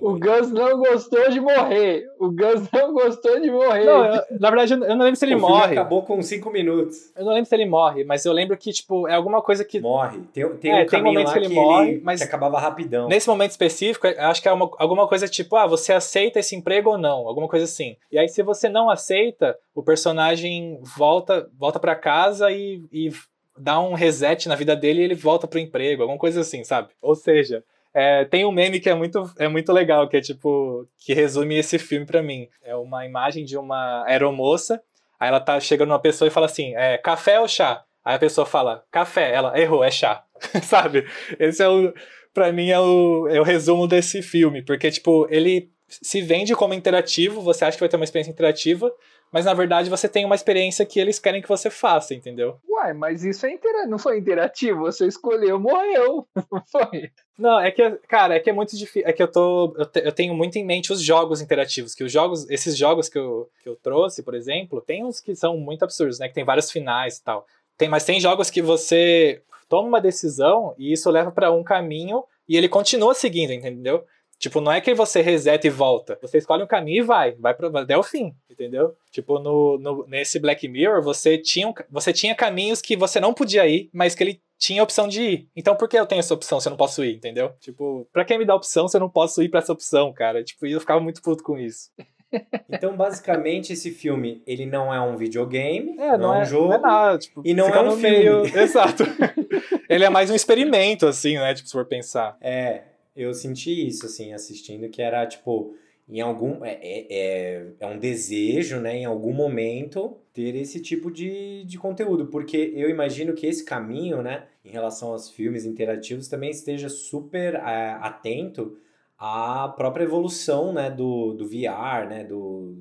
o Gus não gostou de morrer. O Gus não gostou de morrer. Não, eu, na verdade, eu não lembro se ele o morre. acabou com 5 minutos. Eu não lembro se ele morre, mas eu lembro que, tipo, é alguma coisa que. Morre. Tem, tem é, um tem momentos que ele que morre, ele, mas. Que acabava rapidão. Nesse momento específico, eu acho que é uma, alguma coisa tipo, ah, você aceita esse emprego ou não? Alguma coisa assim. E aí, se você não aceita, o personagem volta, volta para casa e, e dá um reset na vida dele e ele volta pro emprego, alguma coisa assim, sabe? Ou seja, é, tem um meme que é muito, é muito legal, que é tipo, que resume esse filme para mim. É uma imagem de uma aeromoça, aí ela tá chegando numa pessoa e fala assim, é, café ou chá? Aí a pessoa fala, café, ela errou, é chá, sabe? Esse é o, pra mim é o, é o resumo desse filme, porque tipo, ele se vende como interativo, você acha que vai ter uma experiência interativa, mas na verdade você tem uma experiência que eles querem que você faça, entendeu? Uai, mas isso é intera não foi interativo, você escolheu, morreu, não foi? Não, é que, cara, é que é muito difícil, é que eu tô, eu, te, eu, tenho muito em mente os jogos interativos, que os jogos, esses jogos que eu, que eu trouxe, por exemplo, tem uns que são muito absurdos, né, que tem vários finais e tal. Tem, mas tem jogos que você toma uma decisão e isso leva para um caminho e ele continua seguindo, entendeu? Tipo, não é que você reseta e volta. Você escolhe um caminho e vai. Vai pra, até o fim, entendeu? Tipo, no, no, nesse Black Mirror, você tinha, você tinha caminhos que você não podia ir, mas que ele tinha a opção de ir. Então por que eu tenho essa opção se eu não posso ir, entendeu? Tipo, pra quem me dá opção se eu não posso ir pra essa opção, cara? Tipo, eu ficava muito puto com isso. Então, basicamente, esse filme, ele não é um videogame, é, não, não é um jogo, não é nada, tipo, e não é um filme. Meio... Exato. ele é mais um experimento, assim, né? Tipo, se for pensar. É, eu senti isso, assim, assistindo, que era, tipo, em algum... É, é, é, é um desejo, né, em algum momento, ter esse tipo de, de conteúdo, porque eu imagino que esse caminho, né, em relação aos filmes interativos, também esteja super é, atento à própria evolução, né, do, do VR, né, do,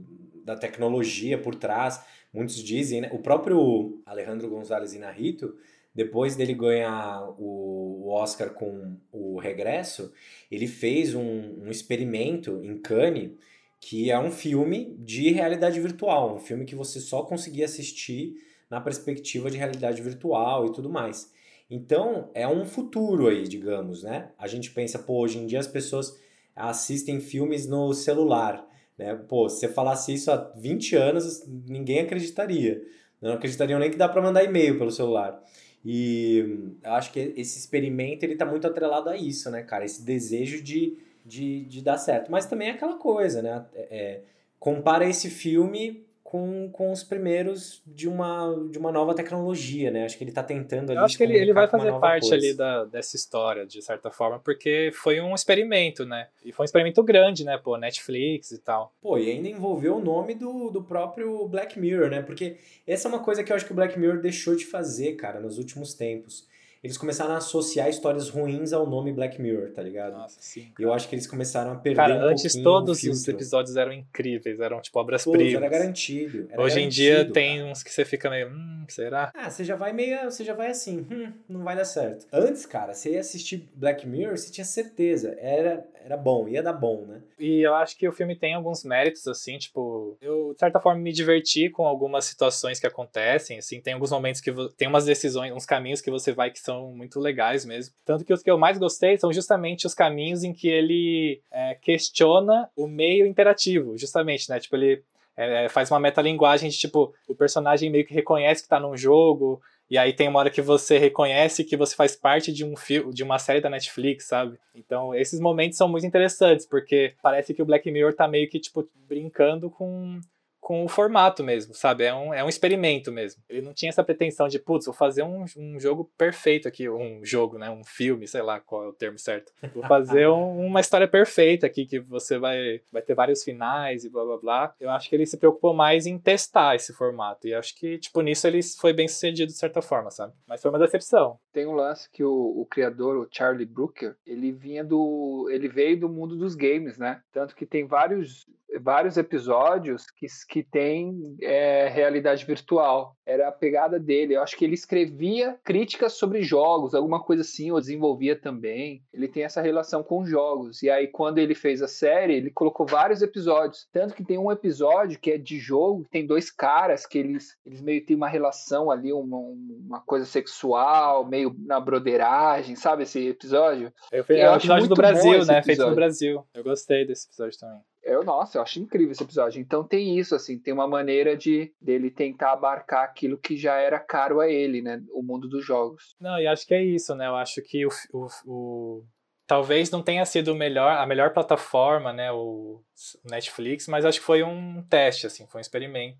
da tecnologia por trás. Muitos dizem, né, o próprio Alejandro González Inarrito, depois dele ganhar o Oscar com o Regresso, ele fez um, um experimento em Cannes que é um filme de realidade virtual, um filme que você só conseguia assistir na perspectiva de realidade virtual e tudo mais. Então, é um futuro aí, digamos, né? A gente pensa, pô, hoje em dia as pessoas assistem filmes no celular, né? Pô, se você falasse isso há 20 anos, ninguém acreditaria. Não acreditariam nem que dá para mandar e-mail pelo celular. E eu acho que esse experimento ele tá muito atrelado a isso, né, cara? Esse desejo de, de, de dar certo. Mas também é aquela coisa, né? É, é compara esse filme com, com os primeiros de uma, de uma nova tecnologia, né? Acho que ele está tentando ali. Eu acho que ele, ele vai fazer parte coisa. ali da, dessa história, de certa forma, porque foi um experimento, né? E foi um experimento grande, né? Pô, Netflix e tal. Pô, e ainda envolveu o nome do, do próprio Black Mirror, né? Porque essa é uma coisa que eu acho que o Black Mirror deixou de fazer, cara, nos últimos tempos eles começaram a associar histórias ruins ao nome Black Mirror, tá ligado? Nossa, sim. E eu acho que eles começaram a perder cara, um antes todos os episódios eram incríveis, eram tipo obras-primas. Era garantido. Era Hoje garantido, em dia tem uns que você fica meio, hum, será? Ah, você já vai meio, você já vai assim, hum, não vai dar certo. Antes, cara, você ia assistir Black Mirror, você tinha certeza, era era bom, ia dar bom, né? E eu acho que o filme tem alguns méritos, assim, tipo, eu, de certa forma, me diverti com algumas situações que acontecem, assim, tem alguns momentos que tem umas decisões, uns caminhos que você vai que são muito legais mesmo. Tanto que os que eu mais gostei são justamente os caminhos em que ele é, questiona o meio interativo, justamente, né? Tipo, ele é, faz uma metalinguagem de tipo, o personagem meio que reconhece que tá num jogo, e aí tem uma hora que você reconhece que você faz parte de um filme, de uma série da Netflix, sabe? Então, esses momentos são muito interessantes, porque parece que o Black Mirror tá meio que, tipo, brincando com com o formato mesmo, sabe? É um, é um experimento mesmo. Ele não tinha essa pretensão de, putz, vou fazer um, um jogo perfeito aqui, um jogo, né? Um filme, sei lá qual é o termo certo. Vou fazer um, uma história perfeita aqui, que você vai, vai ter vários finais e blá blá blá. Eu acho que ele se preocupou mais em testar esse formato. E acho que, tipo, nisso ele foi bem sucedido de certa forma, sabe? Mas foi uma decepção. Tem um lance que o, o criador, o Charlie Brooker, ele vinha do. ele veio do mundo dos games, né? Tanto que tem vários vários episódios que, que tem é, realidade virtual. Era a pegada dele. Eu acho que ele escrevia críticas sobre jogos, alguma coisa assim, ou desenvolvia também. Ele tem essa relação com jogos. E aí, quando ele fez a série, ele colocou vários episódios. Tanto que tem um episódio que é de jogo, tem dois caras que eles, eles meio têm uma relação ali, uma, uma coisa sexual, meio na broderagem, sabe esse episódio? Eu, eu é o episódio do Brasil, né? Feito no Brasil. Eu gostei desse episódio também. Eu, nossa, eu acho incrível esse episódio. Então tem isso, assim, tem uma maneira de dele tentar abarcar aquilo que já era caro a ele, né? O mundo dos jogos. Não, e acho que é isso, né? Eu acho que o, o, o... talvez não tenha sido melhor, a melhor plataforma, né? O Netflix, mas acho que foi um teste, assim, foi um experimento.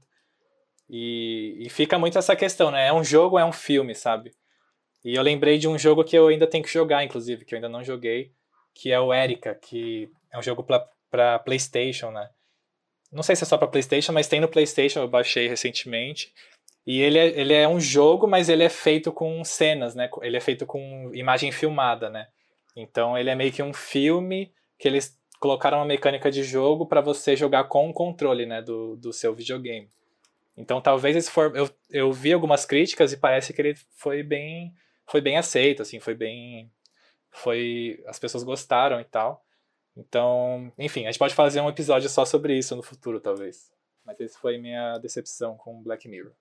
E, e fica muito essa questão, né? É um jogo, é um filme, sabe? E eu lembrei de um jogo que eu ainda tenho que jogar, inclusive, que eu ainda não joguei, que é o Erika, que é um jogo para PlayStation, né? Não sei se é só para PlayStation, mas tem no PlayStation, eu baixei recentemente. E ele é, ele é um jogo, mas ele é feito com cenas, né? Ele é feito com imagem filmada, né? Então ele é meio que um filme que eles colocaram uma mecânica de jogo para você jogar com o controle, né, do, do seu videogame. Então talvez esse for eu, eu vi algumas críticas e parece que ele foi bem foi bem aceito, assim, foi bem foi as pessoas gostaram e tal. Então, enfim, a gente pode fazer um episódio só sobre isso no futuro, talvez. Mas esse foi minha decepção com Black Mirror.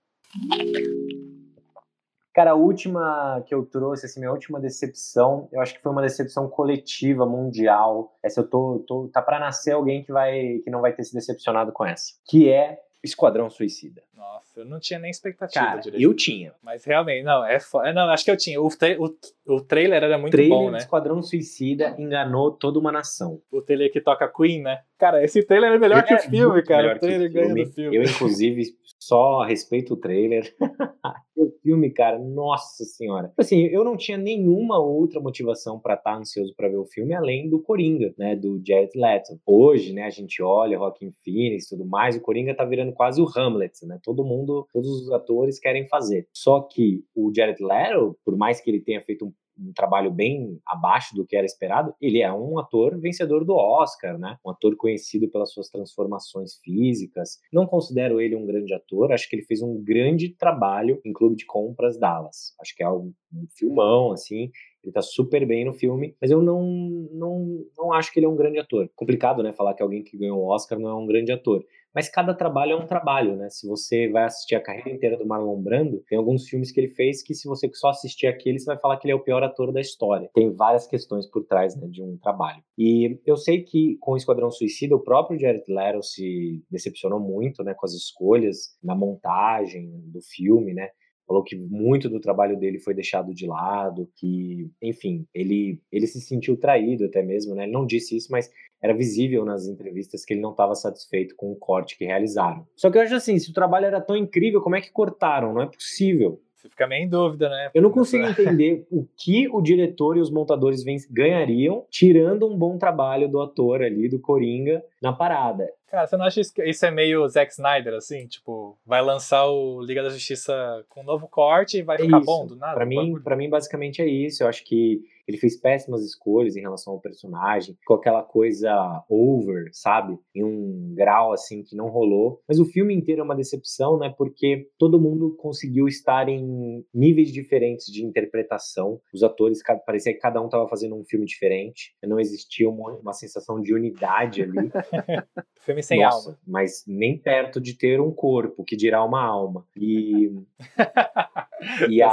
Cara, a última que eu trouxe, assim, minha última decepção, eu acho que foi uma decepção coletiva, mundial. Essa eu tô, tô tá para nascer alguém que vai que não vai ter se decepcionado com essa, que é Esquadrão Suicida. Nossa, eu não tinha nem expectativa Cara, direito. eu tinha. Mas realmente, não, é. É, não, acho que eu tinha. O, tra o, o trailer era muito trailer bom, né? Esquadrão Suicida enganou toda uma nação. O trailer que toca Queen, né? Cara, esse trailer é melhor é, que o filme, cara. O trailer ganha do filme. Eu, inclusive, só respeito o trailer. o filme, cara, nossa senhora. Assim, eu não tinha nenhuma outra motivação para estar tá ansioso para ver o filme além do Coringa, né, do Jared Leto. Hoje, né, a gente olha Rockin' Phoenix e tudo mais, o Coringa tá virando quase o Hamlet, né? Todo mundo, todos os atores querem fazer. Só que o Jared Leto, por mais que ele tenha feito um um trabalho bem abaixo do que era esperado, ele é um ator vencedor do Oscar, né? Um ator conhecido pelas suas transformações físicas. Não considero ele um grande ator, acho que ele fez um grande trabalho em Clube de Compras Dallas. Acho que é um, um filmão, assim, ele tá super bem no filme, mas eu não, não, não acho que ele é um grande ator. Complicado, né? Falar que alguém que ganhou o Oscar não é um grande ator. Mas cada trabalho é um trabalho, né? Se você vai assistir a carreira inteira do Marlon Brando, tem alguns filmes que ele fez que se você só assistir aquele, você vai falar que ele é o pior ator da história. Tem várias questões por trás né, de um trabalho. E eu sei que com o Esquadrão Suicida, o próprio Jared Leto se decepcionou muito, né, com as escolhas na montagem do filme, né? Falou que muito do trabalho dele foi deixado de lado, que, enfim, ele, ele se sentiu traído até mesmo, né? Ele não disse isso, mas era visível nas entrevistas que ele não estava satisfeito com o corte que realizaram. Só que eu acho assim, se o trabalho era tão incrível, como é que cortaram? Não é possível. Você fica meio em dúvida, né? Eu não consigo entender o que o diretor e os montadores ganhariam tirando um bom trabalho do ator ali, do Coringa, na parada. Cara, você não acha que isso é meio Zack Snyder, assim? Tipo, vai lançar o Liga da Justiça com um novo corte e vai é ficar isso. bom do nada? Pra mim, pra mim, basicamente é isso. Eu acho que ele fez péssimas escolhas em relação ao personagem, com aquela coisa over, sabe? Em um grau assim que não rolou. Mas o filme inteiro é uma decepção, né? Porque todo mundo conseguiu estar em níveis diferentes de interpretação. Os atores, parecia que cada um estava fazendo um filme diferente. Não existia uma, uma sensação de unidade ali. filme sem Nossa, alma. Mas nem perto de ter um corpo, que dirá uma alma. E. E a,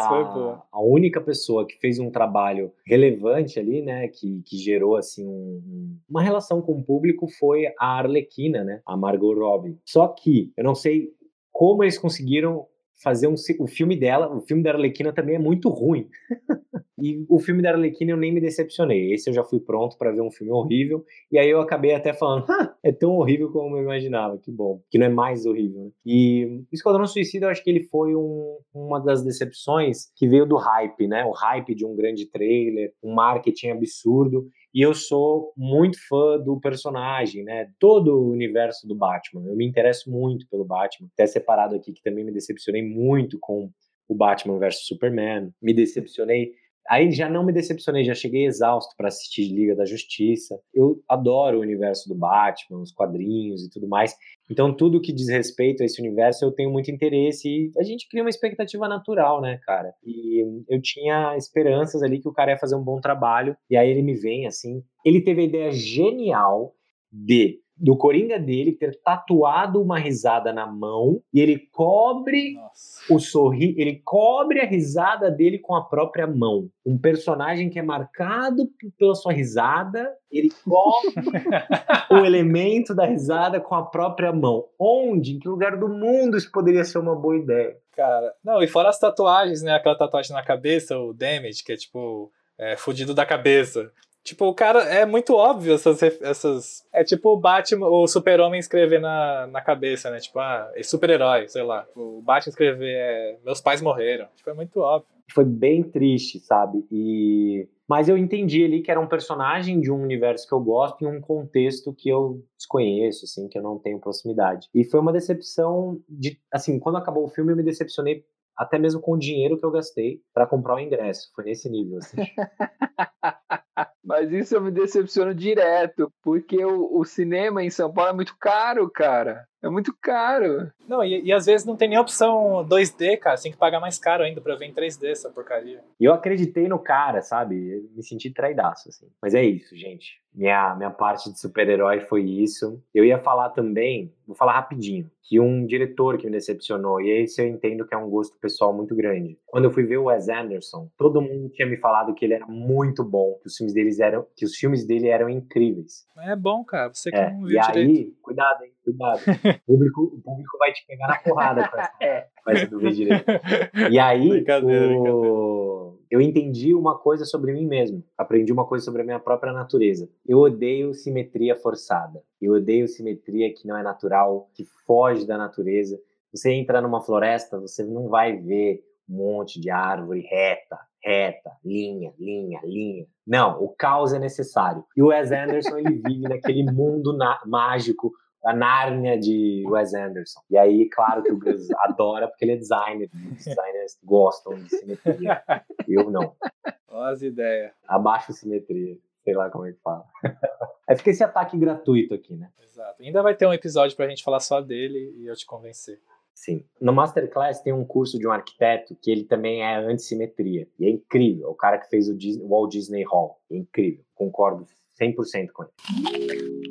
a única pessoa que fez um trabalho relevante ali, né, que, que gerou assim um, uma relação com o público foi a Arlequina, né, a Margot Robbie. Só que eu não sei como eles conseguiram fazer um, o filme dela, o filme da Arlequina também é muito ruim. e o filme da Arlequina eu nem me decepcionei. Esse eu já fui pronto para ver um filme horrível. E aí eu acabei até falando, é tão horrível como eu imaginava. Que bom. Que não é mais horrível. Né? E Esquadrão Suicida eu acho que ele foi um, uma das decepções que veio do hype, né? O hype de um grande trailer, um marketing absurdo. E eu sou muito fã do personagem, né? Todo o universo do Batman. Eu me interesso muito pelo Batman. Até separado aqui que também me decepcionei muito com o Batman versus Superman. Me decepcionei Aí já não me decepcionei, já cheguei exausto para assistir Liga da Justiça. Eu adoro o universo do Batman, os quadrinhos e tudo mais. Então, tudo que diz respeito a esse universo, eu tenho muito interesse e a gente cria uma expectativa natural, né, cara? E eu tinha esperanças ali que o cara ia fazer um bom trabalho, e aí ele me vem assim. Ele teve a ideia genial de do Coringa dele ter tatuado uma risada na mão e ele cobre Nossa. o sorri, ele cobre a risada dele com a própria mão. Um personagem que é marcado pela sua risada, ele cobre o elemento da risada com a própria mão. Onde, em que lugar do mundo isso poderia ser uma boa ideia? Cara, não, e fora as tatuagens, né? Aquela tatuagem na cabeça, o damage, que é tipo é, fudido da cabeça. Tipo, o cara é muito óbvio essas. essas é tipo o Batman, o super-homem escrever na, na cabeça, né? Tipo, ah, é super-herói, sei lá. O Batman escrever é, meus pais morreram. Tipo, é muito óbvio. Foi bem triste, sabe? E. Mas eu entendi ali que era um personagem de um universo que eu gosto em um contexto que eu desconheço, assim, que eu não tenho proximidade. E foi uma decepção de, assim, quando acabou o filme eu me decepcionei até mesmo com o dinheiro que eu gastei para comprar o ingresso. Foi nesse nível, assim. Mas isso eu me decepciono direto, porque o, o, cinema em São Paulo é muito caro, cara. É muito caro. Não, e, e, às vezes não tem nem opção 2D, cara. Você tem que pagar mais caro ainda pra ver em 3D essa porcaria. E eu acreditei no cara, sabe? Eu me senti traidaço, assim. Mas é isso, gente. Minha, minha parte de super-herói foi isso. Eu ia falar também, vou falar rapidinho, que um diretor que me decepcionou, e esse eu entendo que é um gosto pessoal muito grande. Quando eu fui ver o Wes Anderson, todo mundo tinha me falado que ele era muito bom, que os filmes deles eram, que os filmes dele eram incríveis. É bom, cara. Você que é, não viu e direito. aí, cuidado, hein? Cuidado. O público, o público vai te pegar na porrada com essa, é. com essa do direito. E aí, o... eu entendi uma coisa sobre mim mesmo. Aprendi uma coisa sobre a minha própria natureza. Eu odeio simetria forçada. Eu odeio simetria que não é natural, que foge da natureza. Você entra numa floresta, você não vai ver um monte de árvore reta, reta, linha, linha, linha. Não, o caos é necessário. E o Wes Anderson, ele vive naquele mundo mágico a Nárnia de Wes Anderson. E aí, claro que o Gus adora, porque ele é designer. Os designers gostam de simetria. Eu não. Olha as ideias. Abaixo simetria. Sei lá como é que fala. É fica esse ataque gratuito aqui, né? Exato. Ainda vai ter um episódio pra gente falar só dele e eu te convencer. Sim. No Masterclass tem um curso de um arquiteto que ele também é antissimetria. E é incrível. O cara que fez o Disney, Walt Disney Hall. É incrível. Concordo 100% com ele.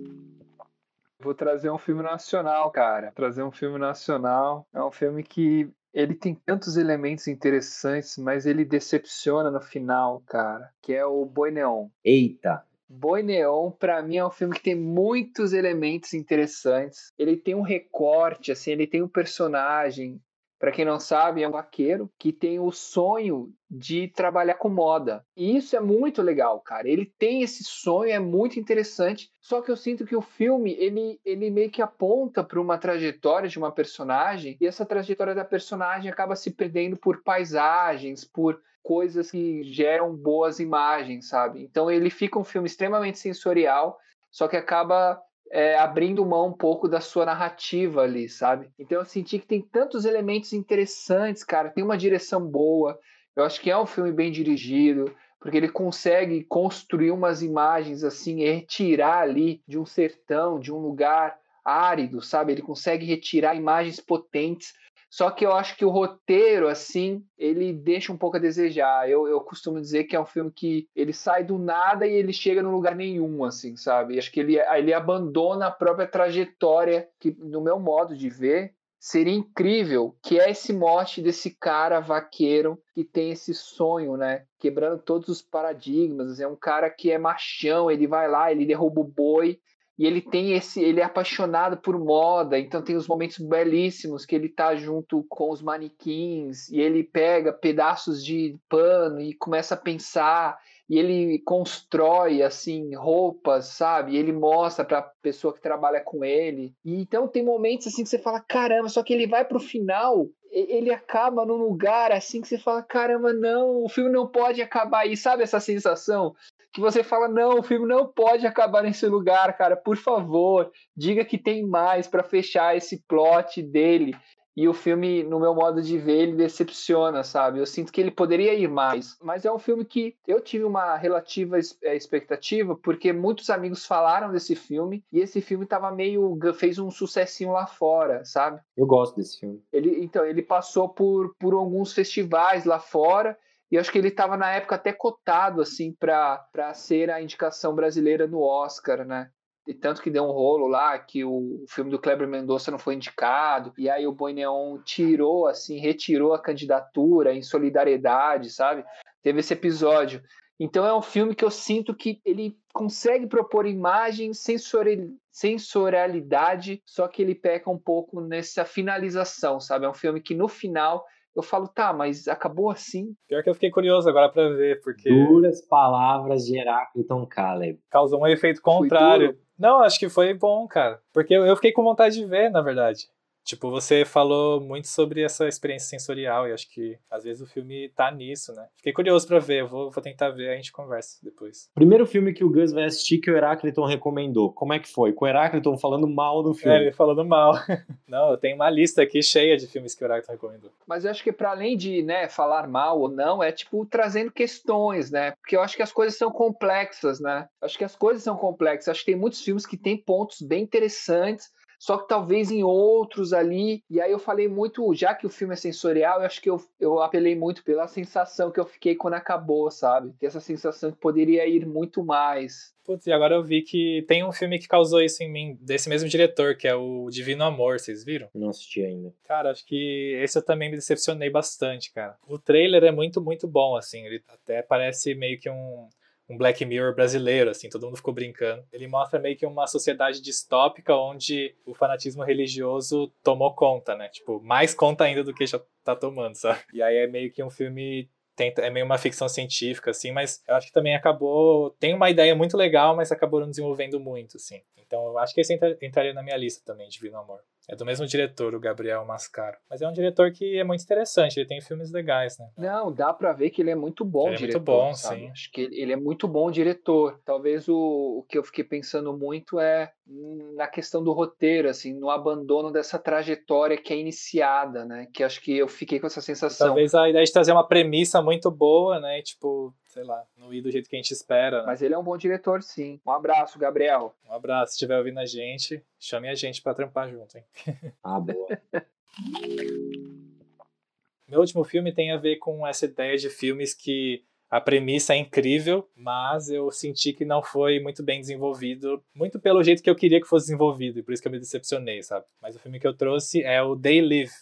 Vou trazer um filme nacional, cara. Trazer um filme nacional. É um filme que ele tem tantos elementos interessantes, mas ele decepciona no final, cara. Que é o Boi Neon. Eita! Boi Neon, para mim, é um filme que tem muitos elementos interessantes. Ele tem um recorte, assim, ele tem um personagem para quem não sabe, é um vaqueiro que tem o sonho de trabalhar com moda. E isso é muito legal, cara. Ele tem esse sonho, é muito interessante. Só que eu sinto que o filme, ele, ele meio que aponta para uma trajetória de uma personagem, e essa trajetória da personagem acaba se perdendo por paisagens, por coisas que geram boas imagens, sabe? Então ele fica um filme extremamente sensorial, só que acaba é, abrindo mão um pouco da sua narrativa ali, sabe? Então eu senti que tem tantos elementos interessantes, cara. Tem uma direção boa. Eu acho que é um filme bem dirigido, porque ele consegue construir umas imagens assim, retirar ali de um sertão, de um lugar árido, sabe? Ele consegue retirar imagens potentes só que eu acho que o roteiro, assim, ele deixa um pouco a desejar. Eu, eu costumo dizer que é um filme que ele sai do nada e ele chega no lugar nenhum, assim, sabe? acho que ele, ele abandona a própria trajetória, que no meu modo de ver, seria incrível, que é esse mote desse cara vaqueiro que tem esse sonho, né? Quebrando todos os paradigmas. É um cara que é machão, ele vai lá, ele derruba o boi e ele tem esse, ele é apaixonado por moda, então tem os momentos belíssimos que ele tá junto com os manequins e ele pega pedaços de pano e começa a pensar e ele constrói assim roupas, sabe? E ele mostra para pessoa que trabalha com ele. E então tem momentos assim que você fala, caramba, só que ele vai pro final, ele acaba num lugar assim que você fala, caramba, não, o filme não pode acabar aí, sabe essa sensação? Que você fala, não, o filme não pode acabar nesse lugar, cara, por favor, diga que tem mais para fechar esse plot dele. E o filme, no meu modo de ver, ele decepciona, sabe? Eu sinto que ele poderia ir mais. Mas é um filme que eu tive uma relativa é, expectativa, porque muitos amigos falaram desse filme, e esse filme tava meio. fez um sucessinho lá fora, sabe? Eu gosto desse filme. Ele, então, ele passou por, por alguns festivais lá fora. E acho que ele estava na época até cotado assim para ser a indicação brasileira no Oscar, né? E tanto que deu um rolo lá que o filme do Kleber Mendonça não foi indicado, e aí o Boi Neon tirou, assim, retirou a candidatura em solidariedade, sabe? Teve esse episódio. Então é um filme que eu sinto que ele consegue propor imagem, sensorialidade, só que ele peca um pouco nessa finalização, sabe? É um filme que no final eu falo, tá, mas acabou assim? Pior que eu fiquei curioso agora para ver, porque. Duras palavras de Heráclito Caleb. Causou um efeito contrário. Não, acho que foi bom, cara. Porque eu fiquei com vontade de ver, na verdade. Tipo, você falou muito sobre essa experiência sensorial e acho que às vezes o filme tá nisso, né? Fiquei curioso para ver, eu vou, vou tentar ver, a gente conversa depois. Primeiro filme que o Gus vai assistir que o Herácliton recomendou, como é que foi? Com o Herácliton falando mal do filme. É, ele falando mal. Não, eu tenho uma lista aqui cheia de filmes que o Herácliton recomendou. Mas eu acho que para além de, né, falar mal ou não, é tipo trazendo questões, né? Porque eu acho que as coisas são complexas, né? Acho que as coisas são complexas. Acho que tem muitos filmes que têm pontos bem interessantes só que talvez em outros ali. E aí eu falei muito, já que o filme é sensorial, eu acho que eu, eu apelei muito pela sensação que eu fiquei quando acabou, sabe? Essa sensação que poderia ir muito mais. Putz, e agora eu vi que tem um filme que causou isso em mim, desse mesmo diretor, que é o Divino Amor, vocês viram? Não assisti ainda. Cara, acho que esse eu também me decepcionei bastante, cara. O trailer é muito, muito bom, assim. Ele até parece meio que um um Black Mirror brasileiro, assim, todo mundo ficou brincando. Ele mostra meio que uma sociedade distópica onde o fanatismo religioso tomou conta, né? Tipo, mais conta ainda do que já tá tomando, sabe? E aí é meio que um filme é meio uma ficção científica, assim, mas eu acho que também acabou. Tem uma ideia muito legal, mas acabou não desenvolvendo muito, assim. Então eu acho que esse entraria na minha lista também, Divino Amor. É do mesmo diretor, o Gabriel Mascaro. Mas é um diretor que é muito interessante, ele tem filmes legais, né? Não, dá para ver que ele é muito bom ele diretor. É muito bom, sabe? sim. Acho que ele é muito bom diretor. Talvez o, o que eu fiquei pensando muito é na questão do roteiro, assim, no abandono dessa trajetória que é iniciada, né? Que acho que eu fiquei com essa sensação. Talvez a ideia de trazer uma premissa muito boa, né? Tipo, sei lá, não ir do jeito que a gente espera. Né? Mas ele é um bom diretor, sim. Um abraço, Gabriel. Um abraço. Se estiver ouvindo a gente, chame a gente para trampar junto, hein? Ah, boa. Meu último filme tem a ver com essa ideia de filmes que a premissa é incrível, mas eu senti que não foi muito bem desenvolvido, muito pelo jeito que eu queria que fosse desenvolvido, e por isso que eu me decepcionei, sabe? Mas o filme que eu trouxe é o They Live,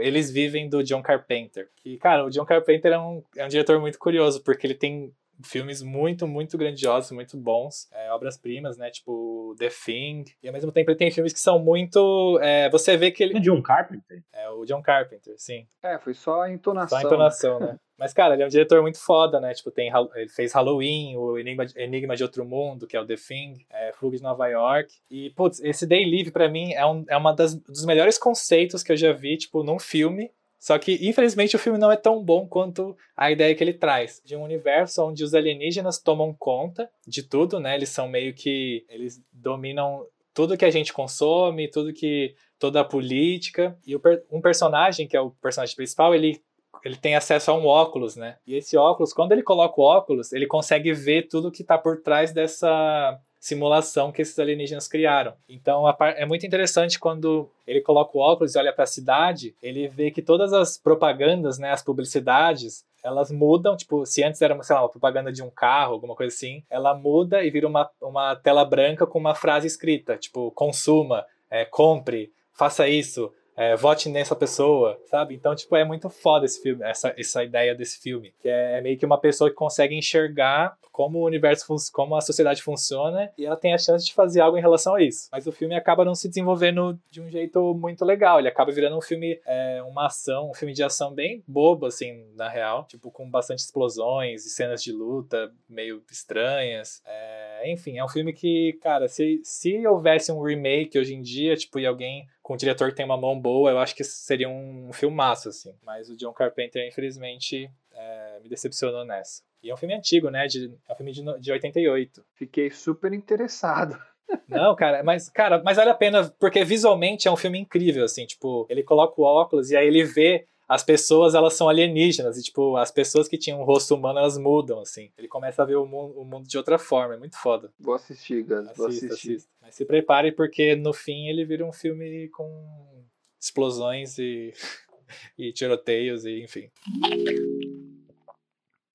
Eles Vivem do John Carpenter. Que, cara, o John Carpenter é um, é um diretor muito curioso, porque ele tem filmes muito, muito grandiosos, muito bons, é, obras-primas, né? Tipo The Thing. E ao mesmo tempo ele tem filmes que são muito. É, você vê que ele. É John Carpenter? É o John Carpenter, sim. É, foi só a entonação. Só a entonação, né? Mas, cara, ele é um diretor muito foda, né? Tipo, tem, ele fez Halloween, o Enigma, Enigma de Outro Mundo, que é o The Thing, é, de Nova York. E, putz, esse Day Live, pra mim, é, um, é uma das, dos melhores conceitos que eu já vi, tipo, num filme. Só que, infelizmente, o filme não é tão bom quanto a ideia que ele traz. De um universo onde os alienígenas tomam conta de tudo, né? Eles são meio que... Eles dominam tudo que a gente consome, tudo que... Toda a política. E um personagem, que é o personagem principal, ele ele tem acesso a um óculos, né? E esse óculos, quando ele coloca o óculos, ele consegue ver tudo que está por trás dessa simulação que esses alienígenas criaram. Então é muito interessante quando ele coloca o óculos e olha para a cidade, ele vê que todas as propagandas, né, as publicidades, elas mudam, tipo, se antes era, sei lá, uma propaganda de um carro, alguma coisa assim, ela muda e vira uma, uma tela branca com uma frase escrita, tipo, consuma, é, compre, faça isso, é, vote nessa pessoa, sabe? Então, tipo, é muito foda esse filme, essa, essa ideia desse filme. Que é, é meio que uma pessoa que consegue enxergar como o universo, como a sociedade funciona e ela tem a chance de fazer algo em relação a isso. Mas o filme acaba não se desenvolvendo de um jeito muito legal. Ele acaba virando um filme, é, uma ação, um filme de ação bem bobo, assim, na real. Tipo, com bastante explosões e cenas de luta meio estranhas. É, enfim, é um filme que, cara, se, se houvesse um remake hoje em dia, tipo, e alguém com um diretor que tem uma mão boa, eu acho que seria um filmaço, assim. Mas o John Carpenter, infelizmente, é, me decepcionou nessa. E é um filme antigo, né? De, é um filme de, de 88. Fiquei super interessado. Não, cara, mas, cara, mas vale a pena, porque visualmente é um filme incrível, assim, tipo, ele coloca o óculos e aí ele vê as pessoas, elas são alienígenas, e, tipo, as pessoas que tinham um rosto humano, elas mudam, assim. Ele começa a ver o mundo, o mundo de outra forma, é muito foda. Vou assistir, Gus, vou assistir. Assista. Mas se prepare, porque no fim ele vira um filme com explosões e, e tiroteios, e enfim.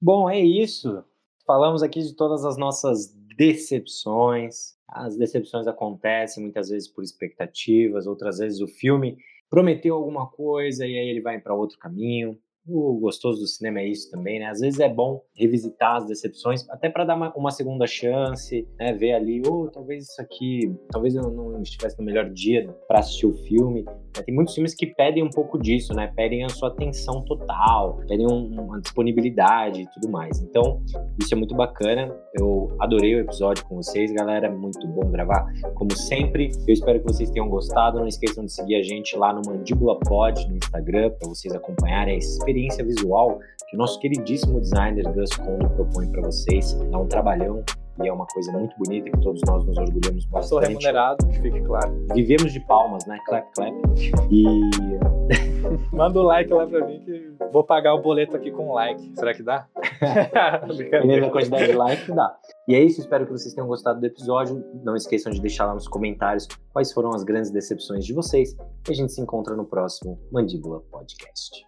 Bom, é isso. Falamos aqui de todas as nossas decepções. As decepções acontecem muitas vezes por expectativas, outras vezes o filme prometeu alguma coisa e aí ele vai para outro caminho. O gostoso do cinema é isso também, né? Às vezes é bom revisitar as decepções, até para dar uma, uma, segunda chance, né? Ver ali, ou oh, talvez isso aqui, talvez eu não estivesse no melhor dia para assistir o filme. Né? Tem muitos filmes que pedem um pouco disso, né? Pedem a sua atenção total, pedem um, uma disponibilidade e tudo mais. Então, isso é muito bacana. Eu adorei o episódio com vocês, galera. Muito bom gravar, como sempre. Eu espero que vocês tenham gostado. Não esqueçam de seguir a gente lá no Mandíbula Pod no Instagram para vocês acompanharem a experiência visual que o nosso queridíssimo designer Gus Conde propõe para vocês. É um trabalhão e é uma coisa muito bonita que todos nós nos orgulhamos bastante. Sou remunerado, que fique claro. Vivemos de palmas, né? Clap, clap. E. Manda o um like lá pra mim que vou pagar o boleto aqui com um like. Será que dá? Da quantidade de like, dá. E é isso, espero que vocês tenham gostado do episódio. Não esqueçam de deixar lá nos comentários quais foram as grandes decepções de vocês. E a gente se encontra no próximo Mandíbula Podcast.